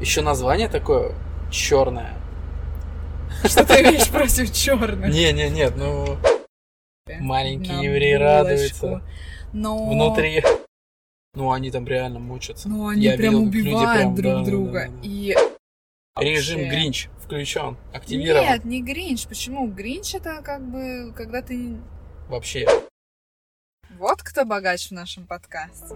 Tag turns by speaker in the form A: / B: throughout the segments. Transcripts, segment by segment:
A: Еще название такое черное.
B: Что ты имеешь против черных?
A: Не, не, нет, ну евреи
B: булочку.
A: радуются
B: Но...
A: внутри. Ну они там реально мучатся.
B: Ну, они
A: Я
B: прям
A: видел,
B: убивают
A: прям,
B: друг
A: да, да,
B: друга.
A: да, да.
B: И
A: Режим
B: вообще-
A: Гринч включен, активирован.
B: Нет, не Гринч. Почему? Гринч это как бы, когда ты...
A: Вообще.
B: Вот кто богач в нашем подкасте.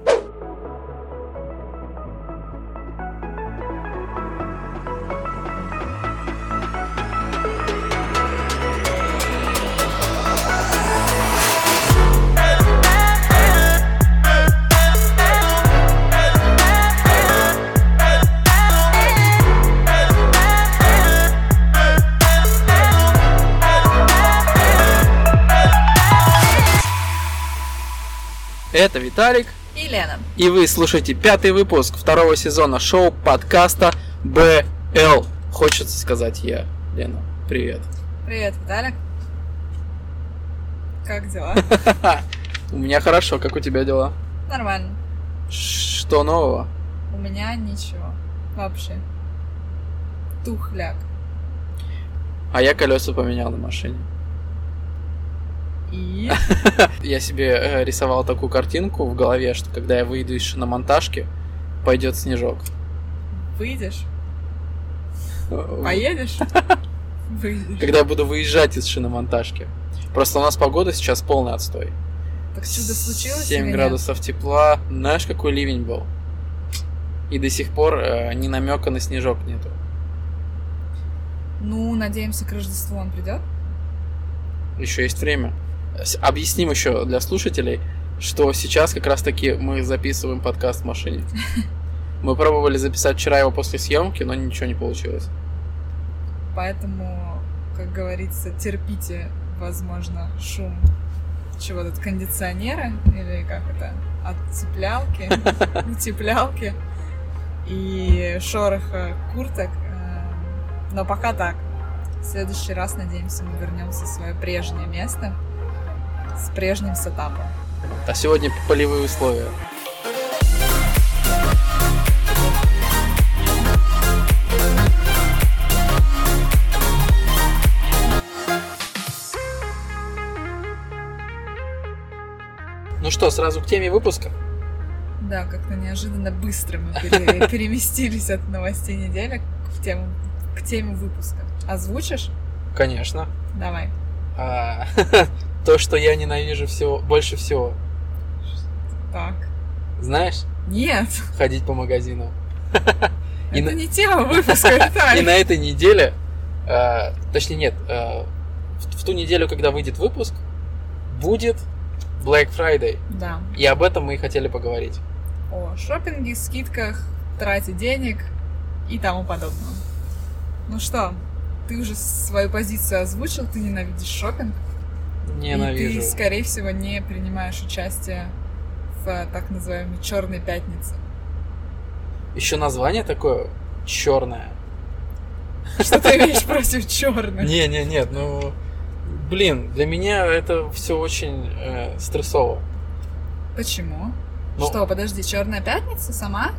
A: Это Виталик,
B: И Лена.
A: и вы слушаете пятый выпуск второго сезона шоу подкаста БЛ. Хочется сказать я. Лена, привет.
B: Привет, Виталик. Как дела?
A: У меня хорошо, как у тебя дела?
B: Нормально.
A: Что нового?
B: У меня ничего. Вообще. Тухляк.
A: А я колеса поменял на машине.
B: И...
A: Я себе э, рисовал такую картинку в голове, что когда я выйду из шиномонтажки, пойдет снежок.
B: Выйдешь?
A: Э,
B: Поедешь? Выйдешь.
A: Когда я буду выезжать из шиномонтажки. Просто у нас погода сейчас полный отстой.
B: Так чудо случилось
A: 7
B: или нет?
A: градусов тепла. Знаешь, какой ливень был? И до сих пор э, ни намека на снежок нету.
B: Ну, надеемся, к Рождеству он придет.
A: Еще есть время. Объясним еще для слушателей, что сейчас как раз таки мы записываем подкаст в машине. Мы пробовали записать вчера его после съемки, но ничего не получилось.
B: Поэтому, как говорится, терпите, возможно, шум чего тут, кондиционера или как это, отцеплялки, утеплялки и шороха курток. Э, Но пока так. В следующий раз, надеемся, мы вернемся в свое прежнее место с прежним сетапом.
A: А сегодня полевые условия. Ну что, сразу к теме выпуска?
B: Да, как-то неожиданно быстро мы пере- переместились от новостей недели к тему, к теме выпуска. Озвучишь?
A: Конечно.
B: Давай.
A: А, то, что я ненавижу всего, больше всего.
B: Так.
A: Знаешь,
B: Нет,
A: ходить по магазинам. И
B: это
A: на-
B: не тема выпуска,
A: И
B: Виталий.
A: на этой неделе, э, точнее нет, э, в, в ту неделю, когда выйдет выпуск, будет Black Friday.
B: Да.
A: И об этом мы и хотели поговорить.
B: О шопинге, скидках, трате денег и тому подобного. Ну что, ты уже свою позицию озвучил, ты ненавидишь шопинг.
A: Ненавижу.
B: И ты, скорее всего, не принимаешь участие в э, так называемой черной пятнице.
A: Еще название такое черное.
B: Что ты имеешь против черных?
A: Не, не, нет, ну блин, для меня это все очень э, стрессово.
B: Почему?
A: Ну-
B: Что, подожди, черная пятница сама?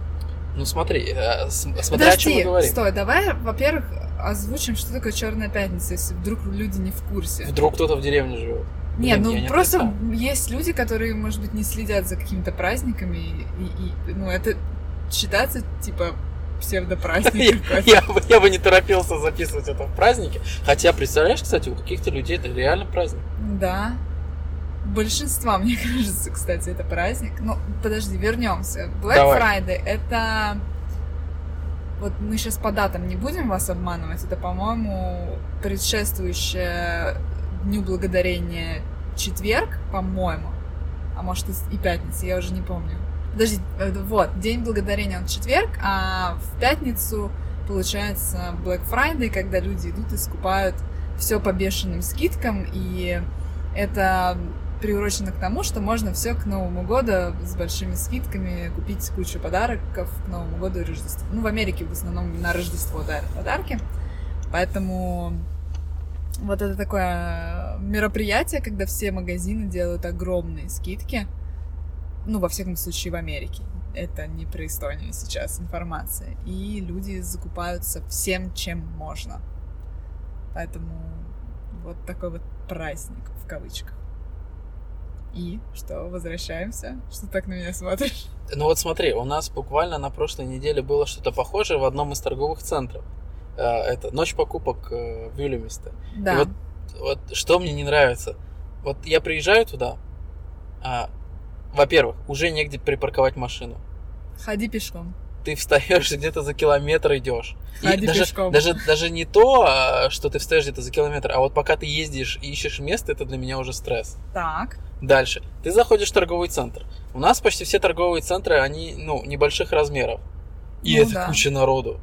A: Ну смотри, э, смотря о чем мы говорим.
B: стой, давай, во-первых, озвучим, что такое черная пятница, если вдруг люди не в курсе.
A: Вдруг кто-то в деревне живет.
B: Нет,
A: Блин,
B: ну
A: не
B: просто
A: отрицаю.
B: есть люди, которые, может быть, не следят за какими-то праздниками, и, и- и, ну, это считается, типа, псевдопраздник
A: Я, я бы, я бы не торопился записывать это в празднике. Хотя, представляешь, кстати, у каких-то людей это реально праздник.
B: Да. Большинства, мне кажется, кстати, это праздник. Ну, подожди, вернемся. Black
A: Давай.
B: Friday это... Вот мы сейчас по датам не будем вас обманывать. Это, по-моему, предшествующее Дню Благодарения четверг, по-моему. А может и пятница, я уже не помню. Подожди, э, вот, День Благодарения он четверг, а в пятницу получается Black Friday, когда люди идут и скупают все по бешеным скидкам, и это приурочено к тому, что можно все к Новому году с большими скидками купить кучу подарков к Новому году и Рождеству. Ну, в Америке в основном на Рождество дарят подарки. Поэтому вот это такое мероприятие, когда все магазины делают огромные скидки. Ну, во всяком случае, в Америке. это не про Эстонию сейчас информация. И люди закупаются всем, чем можно. Поэтому вот такой вот праздник в кавычках. И что, возвращаемся? Что так на меня смотришь?
A: Ну вот смотри, у нас буквально на прошлой неделе было что-то похожее в одном из торговых центров. Э, Это ночь покупок э, в Вильямисте.
B: Да.
A: И вот, вот что мне не нравится. Вот я приезжаю туда, а, во-первых, уже негде припарковать машину.
B: Ходи пешком.
A: Ты встаешь где-то за километр идешь. И даже,
B: пешком.
A: даже, даже не то, а, что ты встаешь где-то за километр, а вот пока ты ездишь и ищешь место, это для меня уже стресс.
B: Так.
A: Дальше. Ты заходишь в торговый центр. У нас почти все торговые центры, они, ну, небольших размеров. И
B: Ну
A: это
B: да.
A: куча народу.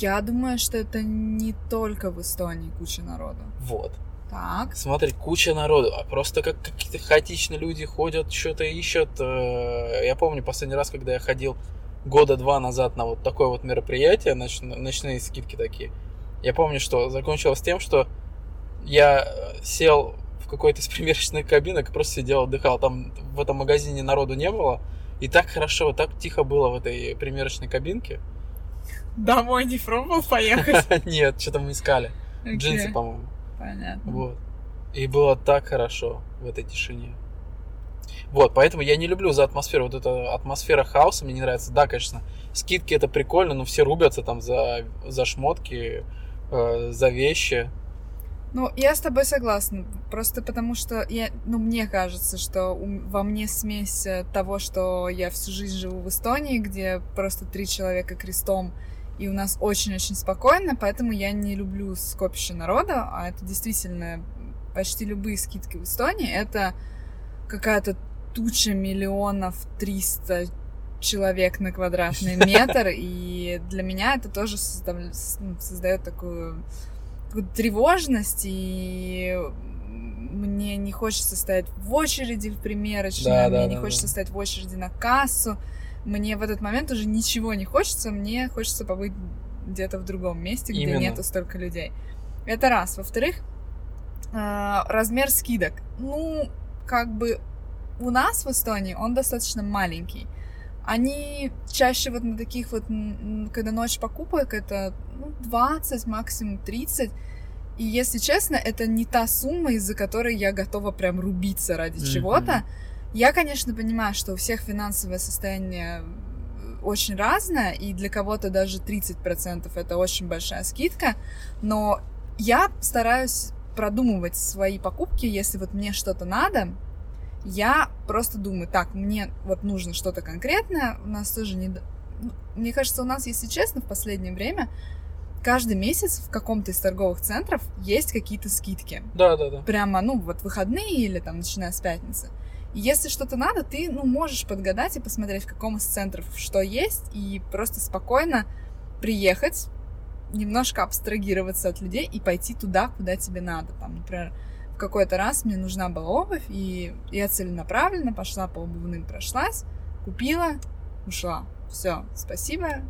B: Я думаю, что это не только в Эстонии куча народу.
A: Вот.
B: Так.
A: Смотри, куча народу, а просто как какие-то хаотичные люди ходят, что-то ищут. Э, Я помню последний раз, когда я ходил года два назад на вот такое вот мероприятие, ноч- ночные скидки такие. Я помню, что закончилось тем, что я э, сел в какой-то из примерочных кабинок и просто сидел, отдыхал. Там в этом магазине народу не было. И так хорошо, так тихо было в этой примерочной кабинке.
B: Домой не пробовал поехать?
A: Нет, что-то мы искали. Джинсы, по-моему.
B: Понятно.
A: Вот. И было так хорошо в этой тишине. Вот, поэтому я не люблю за атмосферу. Вот эта атмосфера хаоса мне не нравится. Да, конечно, скидки это прикольно, но все рубятся там за, за шмотки, э, за вещи.
B: Ну, я с тобой согласна. Просто потому что я, ну, мне кажется, что у- во мне смесь э, того, что я всю жизнь живу в Эстонии, где просто три человека крестом, и у нас очень-очень спокойно, поэтому я не люблю скопище народа, а это действительно почти любые скидки в Эстонии, это какая-то туча миллионов триста человек на квадратный метр, и для меня это тоже ну, создает такую какую-то тревожность, и мне не хочется стоять в очереди в примерочной,
A: Да,
B: мне
A: да,
B: не
A: да,
B: хочется
A: да.
B: стоять в очереди на кассу, мне в этот момент уже ничего не хочется, мне хочется побыть где-то в другом месте, где
A: Именно.
B: нету столько людей. Это раз. Во-вторых, э, размер скидок. Ну, как бы у нас в Эстонии он достаточно маленький. Они чаще вот на таких вот, когда ночь покупок, это ну, 20, максимум 30. И если честно, это не та сумма, из-за которой я готова прям рубиться ради
A: Мгм.
B: чего-то. Я, конечно, понимаю, что у всех финансовое состояние э, очень разное, и для кого-то даже 30% это очень большая скидка, но я стараюсь продумывать свои покупки, если вот мне что-то надо, я просто думаю, так, мне вот нужно что-то конкретное, у нас тоже не... ну, Мне кажется, у нас, если честно, в последнее время каждый месяц в каком-то из торговых центров есть какие-то скидки.
A: Да, да, да.
B: Прямо, ну, вот выходные или там, начиная с пятницы. Если что-то надо, ты, ну, можешь подгадать и посмотреть, в каком из центров что есть, и просто спокойно приехать, немножко абстрагироваться от людей и пойти туда, куда тебе надо. Там, например, в какой-то раз мне нужна была обувь, и я целенаправленно пошла по обувным, прошлась, купила, ушла. Все, спасибо,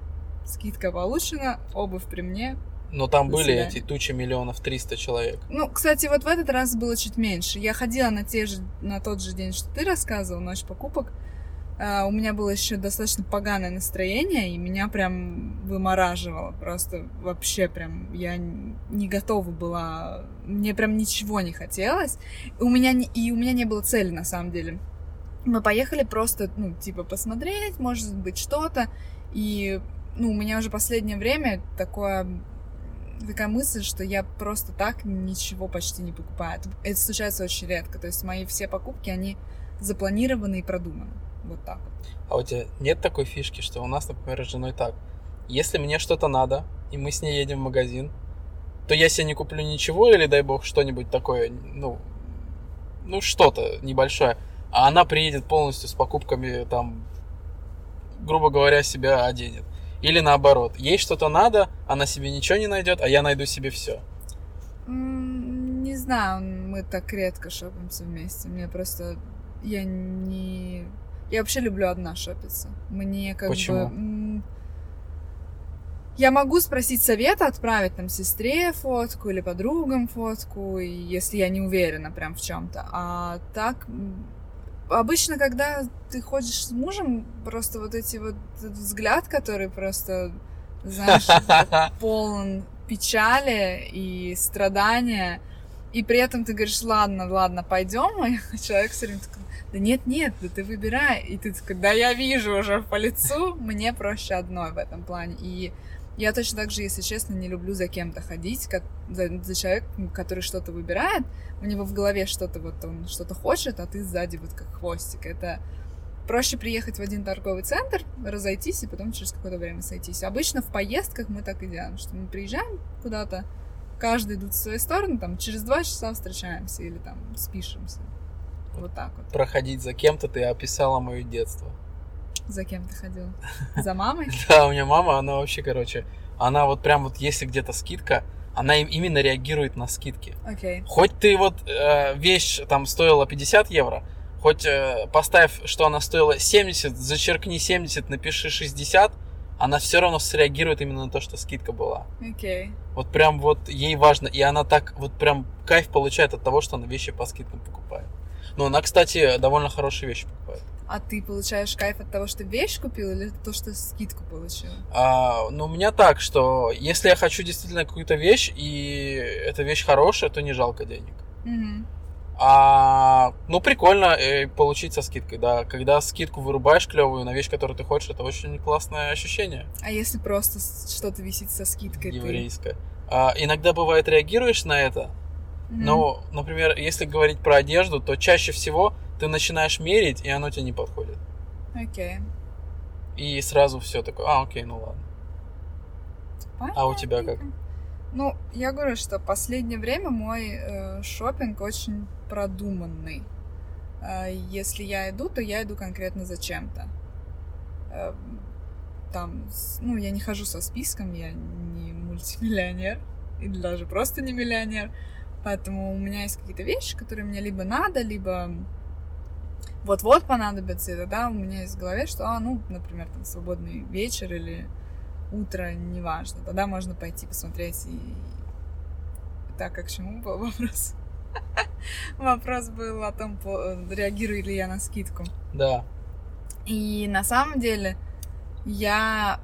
B: скидка получена, обувь при мне.
A: Но там были
B: свидания.
A: эти тучи миллионов триста человек.
B: Ну, кстати, вот в этот раз было чуть меньше. Я ходила на, те же, на тот же день, что ты рассказывал, ночь покупок. А, у меня было еще достаточно поганое настроение, и меня прям вымораживало. Просто вообще прям я не готова была. Мне прям ничего не хотелось. И у меня не, и у меня не было цели, на самом деле. Мы поехали просто, ну, типа, посмотреть, может быть, что-то. И, ну, у меня уже последнее время такое такая мысль, что я просто так ничего почти не покупаю. Это, случается очень редко. То есть мои все покупки, они запланированы и продуманы. Вот так вот.
A: А у тебя нет такой фишки, что у нас, например, с женой так. Если мне что-то надо, и мы с ней едем в магазин, то я себе не куплю ничего, или, дай бог, что-нибудь такое, ну, ну, что-то небольшое. А она приедет полностью с покупками, там, грубо говоря, себя оденет. Или наоборот, ей что-то надо, она себе ничего не найдет, а я найду себе все.
B: Не знаю, мы так редко шопимся вместе. Мне просто... Я не... Я вообще люблю одна шопиться. Мне как
A: Почему?
B: бы... Я могу спросить совета, отправить там сестре фотку или подругам фотку, если я не уверена прям в чем-то. А так обычно, когда ты ходишь с мужем, просто вот эти вот этот взгляд, который просто, знаешь, полон печали и страдания, и при этом ты говоришь, ладно, ладно, пойдем, а человек все время такой, да нет, нет, да ты выбирай. И ты такой, да я вижу уже по лицу, мне проще одной в этом плане. И я точно так же, если честно, не люблю за кем-то ходить, как, за, за человеком, который что-то выбирает, у него в голове что-то вот он что-то хочет, а ты сзади вот как хвостик. Это проще приехать в один торговый центр, разойтись и потом через какое-то время сойтись. Обычно в поездках мы так и делаем, что мы приезжаем куда-то, каждый идут в свою сторону, там через два часа встречаемся или там спишемся. Вот так вот.
A: Проходить за кем-то ты описала мое детство.
B: За кем ты ходил? За мамой?
A: Да, у меня мама, она вообще, короче, она вот прям вот если где-то скидка, она именно реагирует на скидки.
B: Окей.
A: Хоть ты вот э, вещь там стоила 50 евро, хоть э, поставь, что она стоила 70, зачеркни 70, напиши 60, она все равно среагирует именно на то, что скидка была.
B: Окей.
A: Вот прям вот ей важно, и она так вот прям кайф получает от того, что она вещи по скидкам покупает. Но она, кстати, довольно хорошие вещи покупает.
B: А ты получаешь кайф от того, что вещь купил, или то, что скидку получил?
A: А, ну, у меня так, что если я хочу действительно какую-то вещь, и эта вещь хорошая, то не жалко денег.
B: Мгм.
A: А, ну, прикольно э, получить со скидкой, да. Когда скидку вырубаешь клевую на вещь, которую ты хочешь, это очень классное ощущение
B: А если просто что-то висит со скидкой? ты-
A: еврейское. А, иногда бывает реагируешь на это, но, например, если говорить про одежду, то чаще всего ты начинаешь мерить, и оно тебе не подходит.
B: Окей.
A: И сразу все такое, а, окей, ну ладно. А у тебя как?
B: Ну, я говорю, что последнее время мой э, шопинг очень продуманный. Э, если я иду, то я иду конкретно за чем-то. Э, там, ну, я не хожу со списком, я не мультимиллионер, или даже просто не миллионер. Поэтому у меня есть какие-то вещи, которые мне либо надо, либо вот-вот понадобятся. И тогда у меня есть в голове, что, а, ну, например, там свободный вечер или утро, неважно. Тогда можно пойти посмотреть и... Так, как к чему был вопрос? Вопрос был о том, реагирую ли я на скидку.
A: Да.
B: И на самом деле я...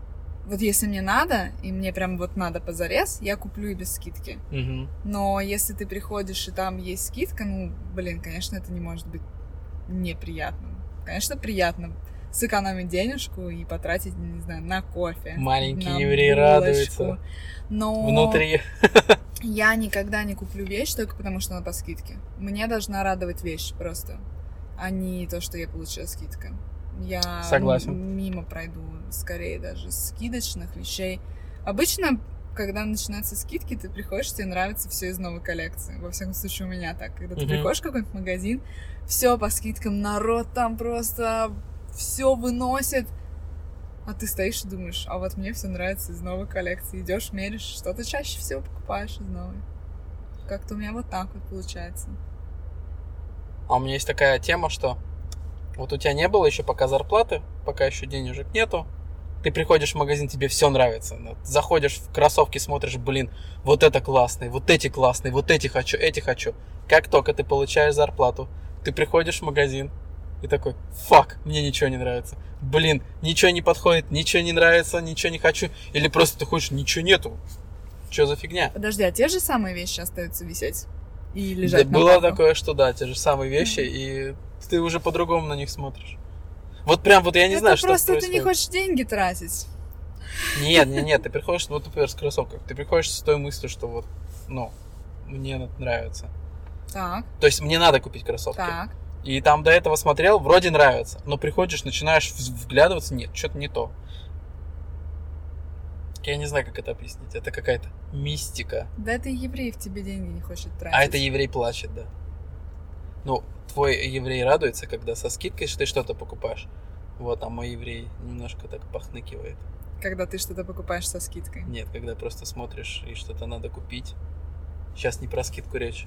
B: Вот если мне надо, и мне прям вот надо позарез, я куплю и без скидки.
A: Мгм.
B: Но если ты приходишь, и там есть скидка, ну, блин, конечно, это не может быть неприятным. Конечно, приятно сэкономить денежку и потратить, не знаю, на кофе.
A: Маленький
B: на
A: еврей
B: булочку.
A: радуется.
B: Но
A: Внутри.
B: я никогда не куплю вещь только потому, что она по скидке. Мне должна радовать вещь просто, а не то, что я получила скидка. Я
A: Согласен.
B: мимо пройду скорее даже скидочных вещей. Обычно, когда начинаются скидки, ты приходишь, тебе нравится все из новой коллекции. Во всяком случае, у меня так. Когда ты приходишь в какой-нибудь магазин, все по скидкам, народ там просто все выносит. А ты стоишь и думаешь, а вот мне все нравится из новой коллекции. Идешь, меришь, что ты чаще всего покупаешь из новой. Как-то у меня вот так вот получается.
A: А у меня есть такая тема, что вот у тебя не было еще пока зарплаты, пока еще денежек нету. Ты приходишь в магазин, тебе все нравится. Ну, Заходишь в кроссовки, смотришь, блин, вот это классный, вот эти классные, вот эти хочу, эти хочу. Как только ты получаешь зарплату, ты приходишь в магазин и такой, фак, мне ничего не нравится. Блин, ничего не подходит, ничего не нравится, ничего не хочу. Или просто ты хочешь, ничего нету. Что за фигня?
B: Подожди, а те же самые вещи остаются висеть? И
A: Да,
B: лежать на
A: было такое, что да, те же самые вещи, и ты уже по-другому на них смотришь. Вот прям вот я не
B: Это
A: знаю, что
B: просто ты не хочешь деньги тратить.
A: Нет, нет, нет, ты приходишь, вот, например, с кроссовками, ты приходишь с той мыслью, что вот, ну, мне это нравится.
B: Так,
A: То есть мне надо купить кроссовки.
B: так.
A: И там до этого смотрел, вроде нравится, но приходишь, начинаешь вглядываться, нет, что-то не то. Я не знаю, как это объяснить. Это какая-то мистика.
B: Да это еврей в тебе деньги не хочет тратить.
A: А это еврей плачет, да. Ну, твой еврей радуется, когда со скидкой ты что-то покупаешь. Вот, а мой еврей немножко так похныкивает.
B: Когда ты что-то покупаешь со скидкой.
A: Нет, когда просто смотришь и что-то надо купить. Сейчас не про скидку речь.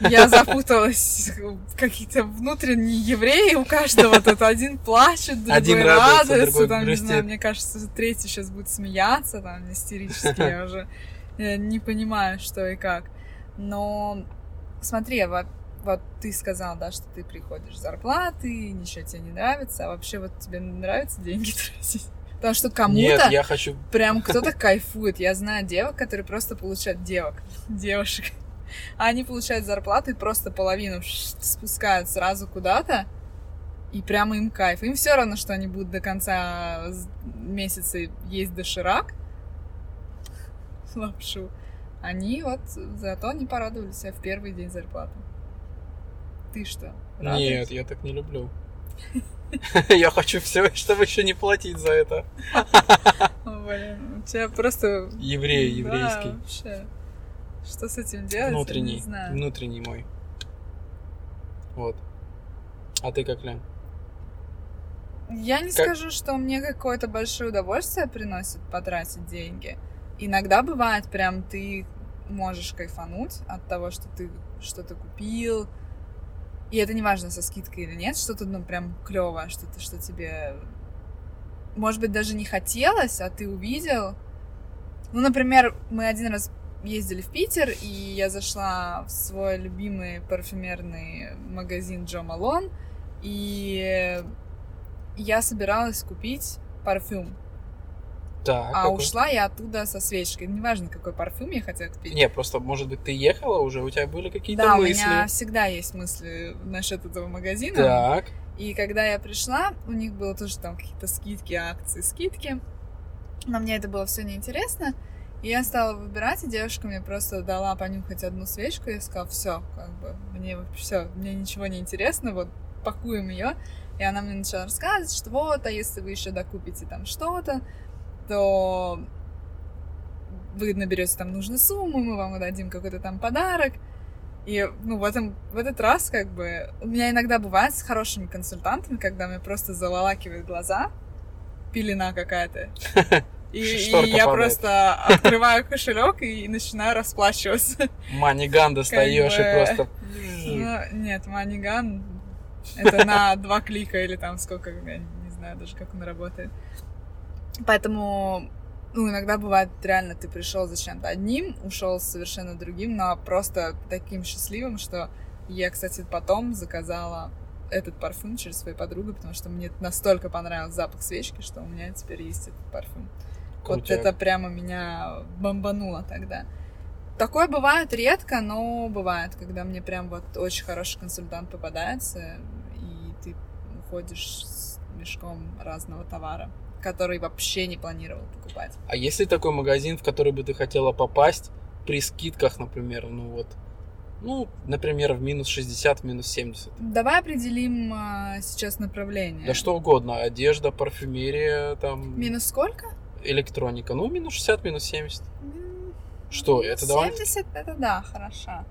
B: Я запуталась. Какие-то внутренние евреи у каждого тут один плачет, другой
A: Один радуется,
B: радуется,
A: другой
B: там, не
A: грустит.
B: знаю, мне кажется, третий сейчас будет смеяться, там, истерически, я уже э, не понимаю, что и как. Но смотри, во- вот ты сказал, да, что ты приходишь с зарплаты, ничего тебе не нравится, а вообще вот тебе нравится деньги тратить? Потому что кому-то
A: Нет, я хочу...
B: прям кто-то кайфует. Я знаю девок, которые просто получают девок, девушек. А они получают зарплату и просто половину спускают сразу куда-то, и прямо им кайф. Им все равно, что они будут до конца месяца есть доширак, лапшу. Они вот зато не порадовали себя в первый день зарплаты. Ты что?
A: Радуешь? Нет, я так не люблю. Я хочу все, чтобы еще не платить за это.
B: Блин, у тебя просто...
A: Еврей, еврейский.
B: вообще. Что с этим делать?
A: Внутренний, внутренний мой. Вот. А ты как, Лен?
B: Я не как... скажу, что мне какое-то большое удовольствие приносит потратить деньги. Иногда бывает прям ты можешь кайфануть от того, что ты что-то купил, и это не важно, со скидкой или нет, что-то, ну, прям клевое, что-то, что тебе, может быть, даже не хотелось, а ты увидел. Ну, например, мы один раз ездили в Питер, и я зашла в свой любимый парфюмерный магазин Джо Малон, и я собиралась купить парфюм.
A: Так,
B: а какой? ушла я оттуда со свечкой. Неважно, какой парфюм я хотела купить.
A: Не, просто, может быть, ты ехала уже, у тебя были какие-то
B: да,
A: мысли.
B: Да, у меня всегда есть мысли насчет этого магазина.
A: Так.
B: И когда я пришла, у них было тоже там какие-то скидки, акции, скидки. Но мне это было все неинтересно. И я стала выбирать, и девушка мне просто дала понюхать одну свечку, и я сказала, все, как бы, мне все, мне ничего не интересно, вот пакуем ее. И она мне начала рассказывать, что вот, а если вы еще докупите там что-то, то вы наберете там нужную сумму, мы вам дадим какой-то там подарок. И, ну, в, этом, в этот раз, как бы, у меня иногда бывает с хорошими консультантами, когда мне просто заволакивают глаза, пелена какая-то. И, и я просто открываю кошелек и начинаю расплачиваться.
A: Маниган достаешь и просто...
B: Ну, нет, маниган это на два клика или там сколько, я не знаю даже, как он работает. Поэтому, ну, иногда бывает реально, ты пришел зачем-то одним, ушел совершенно другим, но просто таким счастливым, что я, кстати, потом заказала этот парфюм через свою подругу, потому что мне настолько понравился запах свечки, что у меня теперь есть этот парфюм. Крутяк. Вот это прямо меня бомбануло тогда. Такое бывает редко, но бывает, когда мне прям вот очень хороший консультант попадается, и ты уходишь с мешком разного товара который вообще не планировал покупать.
A: А есть ли такой магазин, в который бы ты хотела попасть при скидках, например, ну вот, ну, например, в минус 60, в минус 70?
B: Давай определим а, сейчас направление.
A: Да что угодно, одежда, парфюмерия, там...
B: Минус сколько?
A: Электроника, ну, минус 60, минус 70. Что, это давай?
B: 70, это да, хорошо.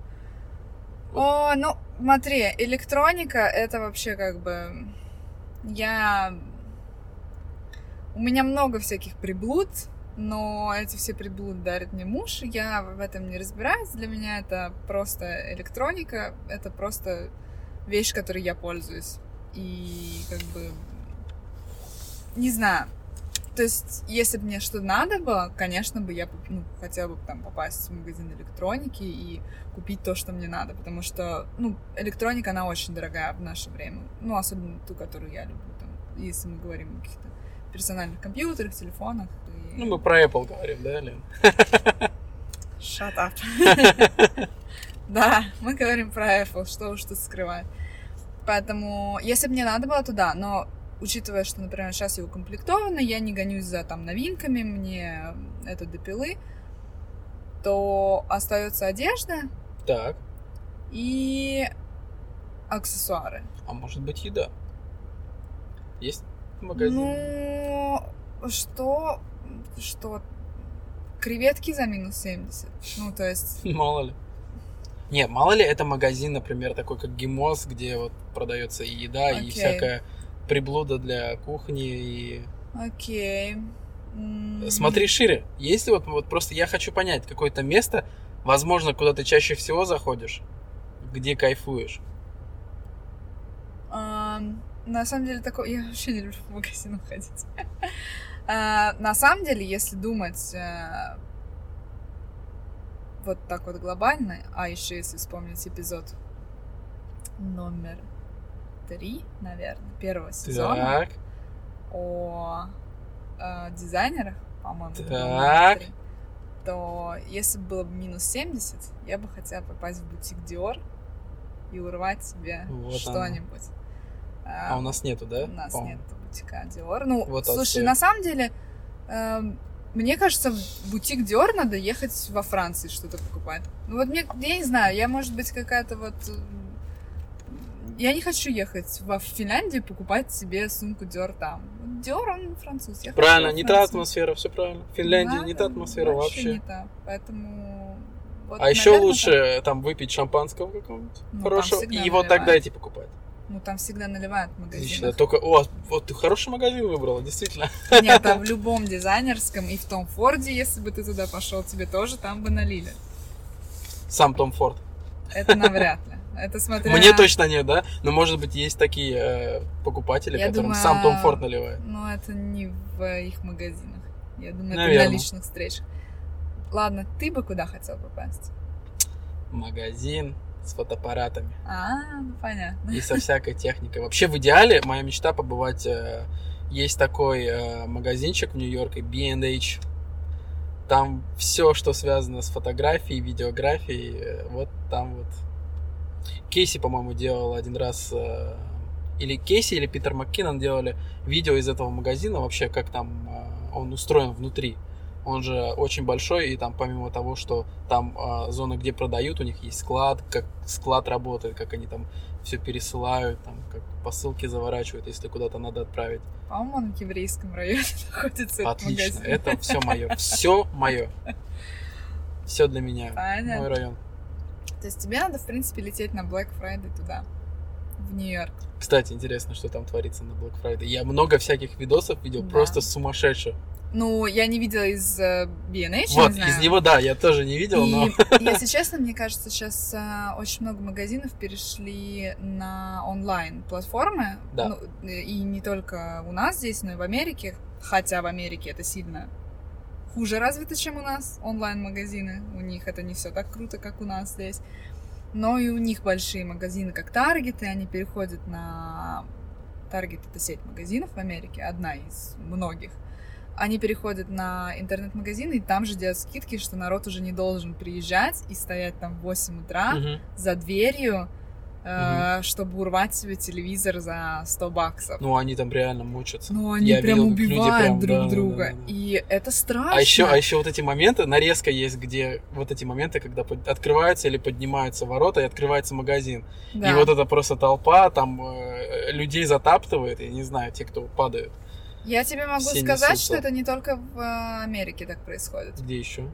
B: О, ну, смотри, электроника это вообще как бы... Я у меня много всяких приблуд, но эти все приблуды дарит мне муж, я в этом не разбираюсь. Для меня это просто электроника, это просто вещь, которой я пользуюсь. И как бы не знаю. То есть, если бы мне что надо было, конечно бы я ну, хотела бы там попасть в магазин электроники и купить то, что мне надо, потому что, ну, электроника, она очень дорогая в наше время, ну, особенно ту, которую я люблю, там, если мы говорим о каких-то персональных компьютерах, телефонах.
A: И... Ну, мы про Apple говорим, да, Лен?
B: Shut up. да, мы говорим про Apple, что уж тут скрывать. Поэтому, если бы мне надо было, то да, но учитывая, что, например, сейчас я укомплектована, я не гонюсь за там новинками, мне это допилы, то остается одежда.
A: Так.
B: И аксессуары.
A: А может быть еда? Есть? магазин?
B: Ну, что, что, креветки за минус 70. Ну, то есть...
A: Мало ли. Не, мало ли это магазин, например, такой как Гимос, где вот продается и еда, okay. и всякая приблуда для кухни и...
B: Окей.
A: Смотри шире. Если вот, вот просто я хочу понять какое-то место, возможно, куда ты чаще всего заходишь, где кайфуешь.
B: Um, на самом деле такое... Я вообще не люблю в магазин ходить. А, на самом деле, если думать э, вот так вот глобально, а еще если вспомнить эпизод номер три, наверное, первого сезона
A: Так.
B: о э, дизайнерах, по-моему,
A: Так.
B: то если бы было бы минус 70, я бы хотела попасть в бутик Dior и урвать себе
A: Вот
B: что-нибудь.
A: А у нас нету, да?
B: У нас
A: по-моему?
B: нет бутика Dior. Ну,
A: Вот
B: слушай,
A: отстой.
B: на самом деле, эм, мне кажется, в бутик Dior надо ехать во Франции что-то покупать. Ну вот мне, я не знаю, я, может быть, какая-то вот... Я не хочу ехать во Финляндию покупать себе сумку Dior там. Dior, он француз. я
A: Правильно, не та атмосфера, все правильно. В Финляндии
B: Да,
A: не та атмосфера вообще.
B: не та. Поэтому... вот,
A: а еще
B: наверное,
A: лучше там выпить шампанского какого-нибудь
B: Ну, там
A: хорошего, и
B: наливают.
A: тогда идти покупать.
B: Ну, там всегда наливают в
A: Отлично.
B: магазинах.
A: Только, о, вот ты хороший магазин выбрала, действительно.
B: Нет, а в любом дизайнерском и в том Форде, если бы ты туда пошел, тебе тоже там бы налили.
A: Сам Том Форд.
B: Это навряд ли. Это смотря...
A: Мне точно нет, да? Но может быть есть такие э, покупатели,
B: Я
A: которым
B: думаю,
A: сам Том Форд наливает.
B: Ну, это не в их магазинах. Я думаю, это
A: Наверно.
B: на личных встречах. Ладно, ты бы куда хотел попасть?
A: Магазин с фотоаппаратами
B: А, ну понятно.
A: и со всякой техникой. Вообще в идеале моя мечта побывать. э, есть такой э, магазинчик в Нью-Йорке B&H. Там все, что связано с фотографией, видеографией, э, вот там вот. Кейси, по-моему, делал один раз, э, или Кейси, или Питер МакКиннон делали видео из этого магазина, вообще как там э, он устроен внутри. Он же очень большой, и там помимо того, что там э, зона, где продают, у них есть склад, как склад работает, как они там все пересылают, там как посылки заворачивают, если куда-то надо отправить.
B: По-моему, он в еврейском районе находится, этот
A: Отлично,
B: магазин.
A: это все мое, все мое, все для меня,
B: Понятно.
A: мой район.
B: То есть тебе надо, в принципе, лететь на Black Friday туда, в Нью-Йорк.
A: Кстати, интересно, что там творится на Black Friday. Я много всяких видосов видел,
B: Да.
A: просто сумасшедших.
B: Ну, я не видела из э, B&H,
A: Вот,
B: не знаю.
A: из него, да, я тоже не видел,
B: И,
A: но...
B: если честно, мне кажется, сейчас а, очень много магазинов перешли на онлайн-платформы.
A: Да.
B: Ну, и не только у нас здесь, но и в Америке. Хотя в Америке это сильно хуже развито, чем у нас, онлайн-магазины. У них это не все так круто, как у нас здесь. Но и у них большие магазины, как Target, и они переходят на... Target — это сеть магазинов в Америке, одна из многих они переходят на интернет-магазины, и там же делают скидки, что народ уже не должен приезжать и стоять там в 8 утра
A: Мгм.
B: за дверью, э, чтобы урвать себе телевизор за 100 баксов.
A: Ну, они там реально мучатся.
B: Ну, они
A: Я
B: прям
A: видел,
B: убивают
A: прям,
B: друг
A: да, да,
B: друга.
A: да, да.
B: И это страшно.
A: А еще, а еще вот эти моменты, нарезка есть, где вот эти моменты, когда под- открываются или поднимаются ворота и открывается магазин.
B: Да.
A: И вот это просто толпа, там э, людей затаптывает, я не знаю, те, кто падают.
B: Я тебе могу
A: все
B: сказать,
A: несутся.
B: что это не только в э, Америке так происходит.
A: Где еще?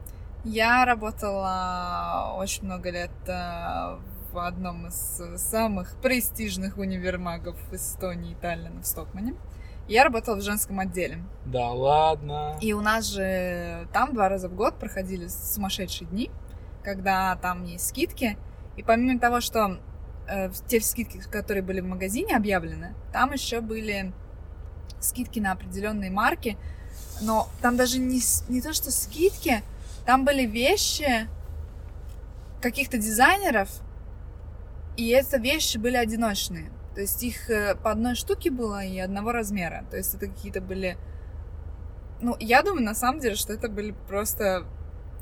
B: Я работала очень много лет э, в одном из самых престижных универмагов Эстонии и Таллина в Стокмане. Я работала в женском отделе.
A: Да ладно.
B: И у нас же там два раза в год проходили сумасшедшие дни, когда там есть скидки. И помимо того, что э, те скидки, которые были в магазине объявлены, там еще были скидки на определенные марки. Но там даже не, не то, что скидки, там были вещи каких-то дизайнеров, и это вещи были одиночные. То есть их э, по одной штуке было и одного размера. То есть это какие-то были... Ну, я думаю, на самом деле, что это были просто...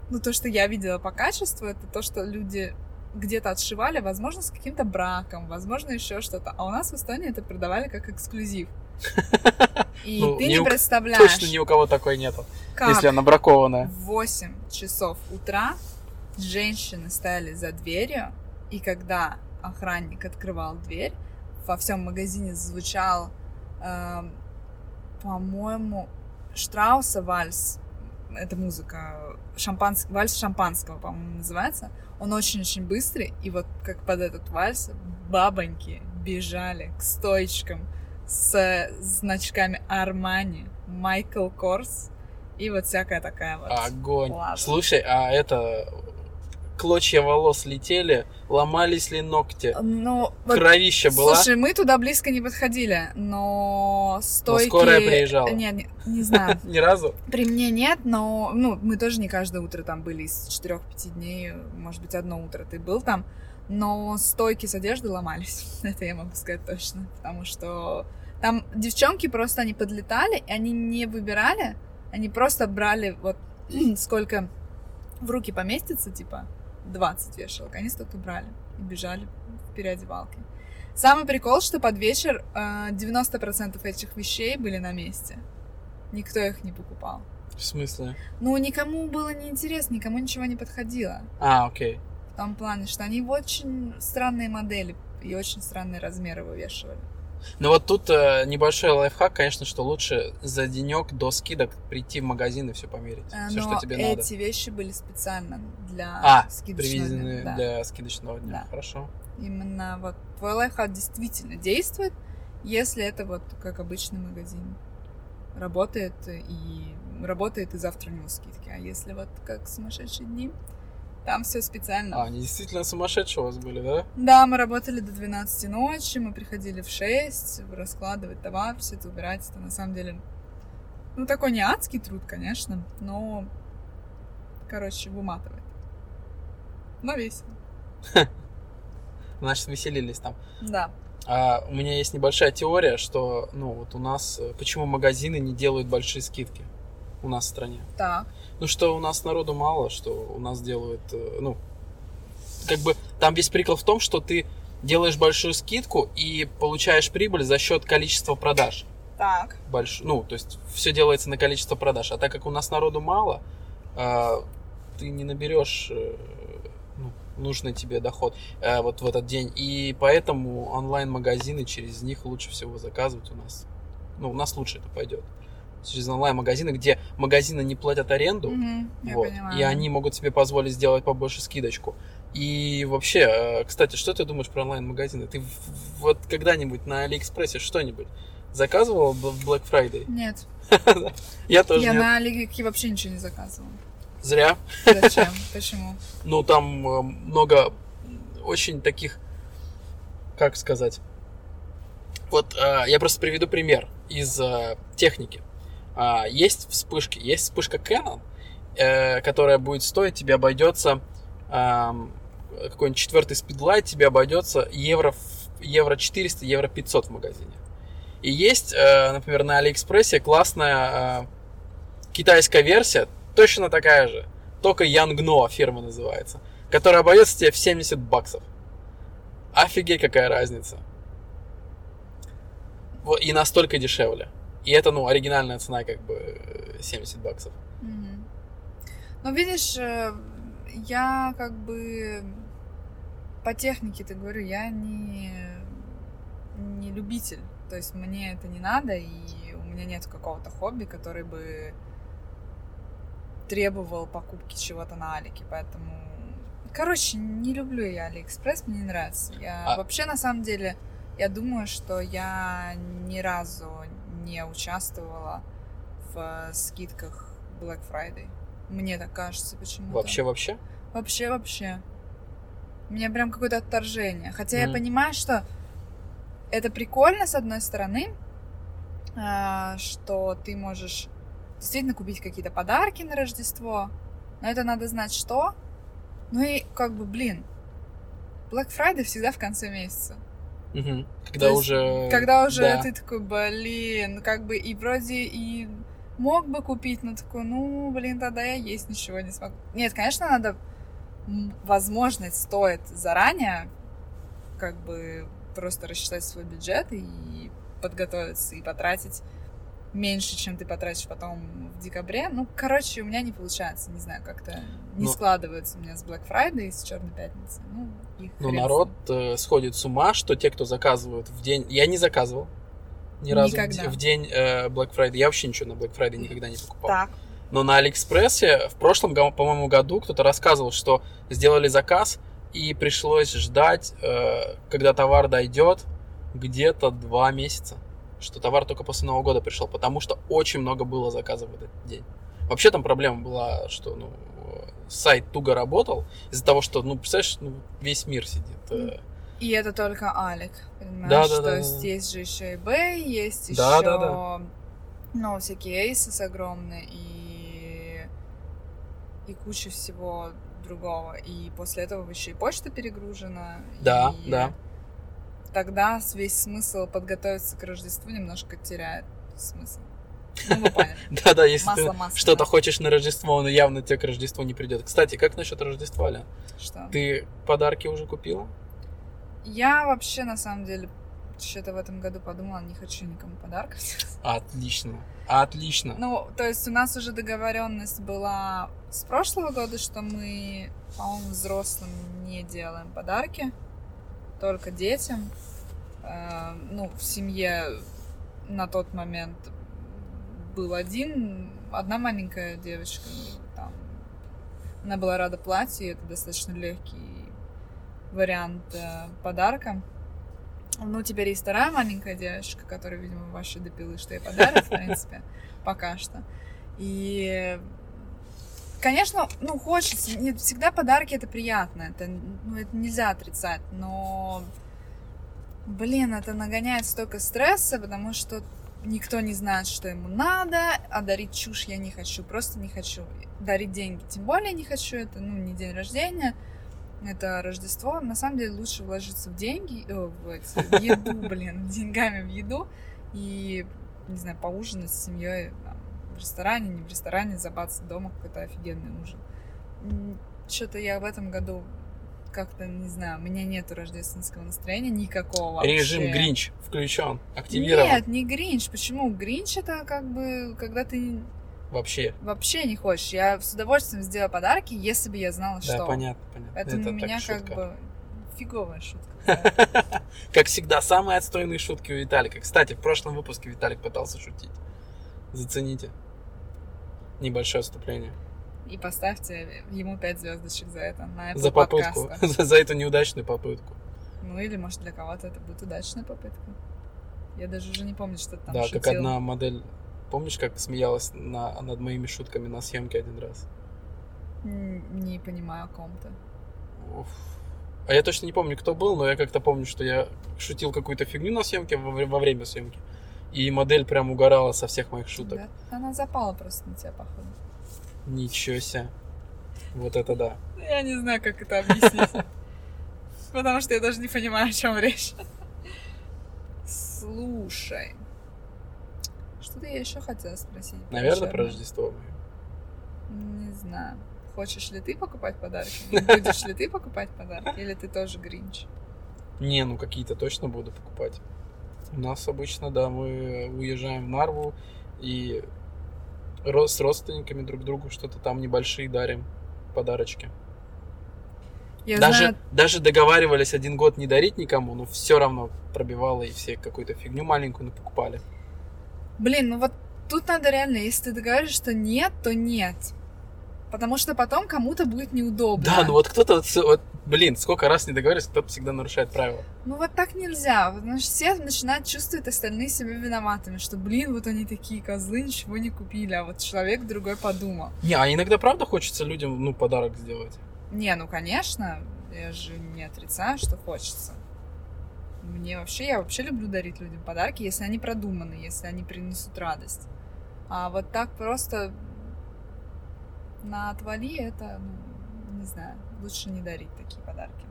B: Ну, то, что я видела по качеству, это то, что люди где-то отшивали, возможно, с каким-то браком, возможно, еще что-то. А у нас в Эстонии это продавали как эксклюзив. И
A: Ну,
B: ты не
A: у-
B: представляешь,
A: Точно ни у кого такой нету,
B: как
A: если она бракованная.
B: в 8 часов утра женщины стояли за дверью, и когда охранник открывал дверь, во всем магазине звучал, эм, по-моему, Штрауса вальс. Это музыка, шампанс... вальс шампанского, по-моему, называется. Он очень-очень быстрый, и вот как под этот вальс бабоньки бежали к стоечкам с значками Армани, Майкл Корс и вот всякая такая вот.
A: Огонь.
B: Ладно.
A: Слушай, а это клочья волос летели, ломались ли ногти,
B: Ну, вот,
A: кровища была.
B: слушай, мы туда близко не подходили, но стойки...
A: скорая приезжала?
B: Не, не, не знаю.
A: Ни разу?
B: При мне нет, но ну, мы тоже не каждое утро там были из 4-5 дней, может быть, одно утро ты был там. Но стойки с одежды ломались. Это я могу сказать точно. Потому что там девчонки просто, они подлетали, и они не выбирали, они просто брали вот сколько в руки поместится, типа 20 вешалок, они столько брали и бежали в переодевалке. Самый прикол, что под вечер э, 90% этих вещей были на месте. Никто их не покупал.
A: В смысле?
B: Ну, никому было не интересно, никому ничего не подходило.
A: А, окей.
B: В том плане, что они в очень странные модели и очень странные размеры вывешивали.
A: Ну вот тут э, небольшой лайфхак, конечно, что лучше за денек до скидок прийти в магазин и все померить.
B: Э,
A: все,
B: Но
A: что тебе надо.
B: эти вещи были специально для
A: А,
B: скидочного дня, да.
A: для скидочного дня.
B: Да.
A: Хорошо.
B: Именно вот твой лайфхак действительно действует, если это вот как обычный магазин. Работает и работает и завтра у него скидки. А если вот как сумасшедшие дни, там все специально.
A: А, они действительно сумасшедшие у вас были, да?
B: Да, мы работали до 12 ночи, мы приходили в 6, раскладывать товар, все это убирать. Это на самом деле, ну, такой не адский труд, конечно, но, короче, выматывает. Но весело.
A: Значит, веселились там.
B: Да.
A: А у меня есть небольшая теория, что, ну, вот у нас, э, почему магазины не делают большие скидки у нас в стране.
B: Так.
A: Ну, что у нас народу мало, что у нас делают, э, ну, как бы там весь прикол в том, что ты делаешь большую скидку и получаешь прибыль за счет количества продаж.
B: Так.
A: Больш... Ну, то есть все делается на количество продаж. А так как у нас народу мало, а, ты не наберешь э, ну, нужный тебе доход э, вот в этот день. И поэтому онлайн-магазины через них лучше всего заказывать у нас. Ну, у нас лучше это пойдет. Через онлайн-магазины, где магазины не платят аренду,
B: я
A: вот, и они могут себе позволить сделать побольше скидочку. И вообще, э, кстати, что ты думаешь про онлайн-магазины? Ты вот когда-нибудь на Алиэкспрессе что-нибудь заказывал в Black Friday?
B: Нет.
A: Я тоже
B: Я на Алике вообще ничего не заказывала.
A: Зря.
B: Зачем? Почему?
A: Ну, там э, много очень таких, как сказать. Вот э, я просто приведу пример из техники. А, есть вспышки, есть вспышка Canon, э, которая будет стоить, тебе обойдется ам, какой-нибудь четвертый спидлайт, тебе обойдется евро, евро 400, евро 500 в магазине. И есть, э, например, на Алиэкспрессе классная э, китайская версия, точно такая же, только Янгно фирма называется, которая обойдется тебе в 70 баксов. Офигеть, какая разница. И настолько дешевле. И это, ну, оригинальная цена, как бы, э, 70 баксов.
B: Мгм. Ну, видишь, э, я как бы по технике, ты говорю, я не, не любитель. То есть мне это не надо, и у меня нет какого-то хобби, который бы требовал покупки чего-то на Алике, поэтому... Короче, не люблю я Алиэкспресс, мне не нравится. Я
A: А-
B: вообще, на самом деле, я думаю, что я ни разу не участвовала в скидках Black Friday. Мне так кажется почему-то.
A: Вообще-вообще?
B: Вообще, вообще. У меня прям какое-то отторжение. Хотя я
A: Мгм.
B: понимаю, что это прикольно, с одной стороны, а, что ты можешь действительно купить какие-то подарки на Рождество, но это надо знать что. Ну и как бы, блин, Black Friday всегда в конце месяца.
A: Мгм. Когда
B: есть,
A: уже...
B: Когда уже
A: да.
B: ты такой, блин, как бы и вроде и мог бы купить, но такой, ну, блин, тогда я есть ничего не смогу. Нет, конечно, надо, возможность стоит заранее, как бы просто рассчитать свой бюджет и подготовиться и потратить меньше, чем ты потратишь потом в декабре. Ну, короче, у меня не получается, не знаю, как-то не
A: Ну.
B: складывается у меня с Black Friday и с Черной пятницы. Ну,
A: Ну, народ э, сходит с ума, что те, кто заказывают в день... Я не заказывал ни разу в,
B: Никогда.
A: в день э, Black Friday. Я вообще ничего на Black Friday никогда не покупал.
B: Так.
A: Но на Алиэкспрессе в прошлом, по-моему, году кто-то рассказывал, что сделали заказ и пришлось ждать, э, когда товар дойдет, где-то два месяца. Что товар только после Нового года пришел, потому что очень много было заказов в этот день. Вообще там проблема была, что ну, сайт туго работал из-за того, что, ну, представляешь, ну, весь мир сидит. э,
B: И это только Алик, понимаешь?
A: Да, да,
B: То
A: да,
B: есть
A: да.
B: есть же еще eBay, есть еще,
A: Да, да, да.
B: ну, всякие Aces огромные и и куча всего другого. И после этого еще и почта перегружена.
A: Да,
B: и
A: да.
B: Тогда весь смысл подготовиться к Рождеству немножко теряет смысл. Ну.
A: Да-да, если
B: Масло
A: ты
B: масляное.
A: что-то хочешь на Рождество, но явно тебе к Рождеству не придет. Кстати, как насчет Рождества, Ля?
B: Что?
A: Ты подарки уже купила?
B: Я вообще, на самом деле, что-то в этом году подумала, не хочу никому подарков.
A: Отлично. Отлично.
B: Ну, то есть у нас уже договоренность была с прошлого года, что мы, по-моему, взрослым не делаем подарки, только детям. Э, Ну, в семье на тот момент был один, одна маленькая девочка, там, она была рада платью, и это достаточно легкий вариант э, подарка. Ну, теперь есть вторая маленькая девочка, которая, видимо, вообще допилы, что ей подарят, в принципе, пока что. И, конечно, ну, хочется. Нет, всегда подарки это приятно. Это, ну, это нельзя отрицать. Но, блин, это нагоняет столько стресса, потому что никто не знает, что ему надо, а дарить чушь я не хочу, просто не хочу. Дарить деньги тем более не хочу, это, ну, не день рождения, это Рождество. На самом деле лучше вложиться в деньги, э, в, эти, в еду, блин, деньгами в еду и, не знаю, поужинать с семьей в ресторане, не в ресторане, забаться дома, какой-то офигенный ужин. Что-то я в этом году как-то, не знаю, у меня нету рождественского настроения никакого вообще.
A: Режим Гринч включен, активирован.
B: Нет, не Гринч. Почему? Гринч это как бы, когда ты
A: Вообще.
B: вообще не хочешь. Я с удовольствием сделаю подарки, если бы я знала,
A: Да,
B: что.
A: понятно, понятно.
B: Поэтому
A: Это
B: у меня как
A: шутка.
B: бы фиговая шутка. да.
A: Как всегда, самые отстойные шутки у Виталика. Кстати, в прошлом выпуске Виталик пытался шутить. Зацените. Небольшое вступление.
B: И поставьте ему 5 звездочек за это на Apple
A: За попытку. За, за эту неудачную попытку.
B: Ну или может для кого-то это будет удачная попытка. Я даже уже не помню, что там
A: да,
B: шутил.
A: как одна модель. Помнишь, как смеялась на, над моими шутками на съемке один раз?
B: Не понимаю о ком-то.
A: А я точно не помню, кто был, но я как-то помню, что я шутил какую-то фигню на съемке во, во время съемки. И модель прям угорала со всех моих шуток.
B: Да, Она запала просто на тебя, походу.
A: Ничего себе. Вот это да.
B: Я не знаю, как это объяснить. Потому что я даже не понимаю, о чем речь. Слушай. Что-то я еще хотела спросить.
A: Наверное, про. Рождество.
B: Не знаю. Хочешь ли ты покупать подарки? Будешь ли ты покупать подарки? Или ты тоже гринч?
A: Не, ну какие-то точно буду покупать. У нас обычно, да, мы уезжаем в Нарву и с родственниками друг другу что-то там небольшие дарим, подарочки.
B: Я
A: даже,
B: знаю,
A: даже договаривались один год не дарить никому, но все равно пробивало и все какую-то фигню маленькую покупали.
B: блин, ну вот тут надо реально, если ты договариваешься, что нет, то нет. Потому что потом кому-то будет неудобно.
A: Да, ну вот кто-то, вот, блин, сколько раз не договаривается, кто-то всегда нарушает правила.
B: Ну вот так нельзя, потому что все начинают чувствовать остальные себя виноватыми, что, блин, вот они такие козлы, ничего не купили, а вот человек другой подумал.
A: Не, а иногда правда хочется людям, ну, подарок сделать.
B: Не, ну конечно, я же не отрицаю, что хочется. Мне вообще, я вообще люблю дарить людям подарки, если они продуманы, если они принесут радость. А вот так просто на отвали это, ну, не знаю, лучше не дарить такие подарки.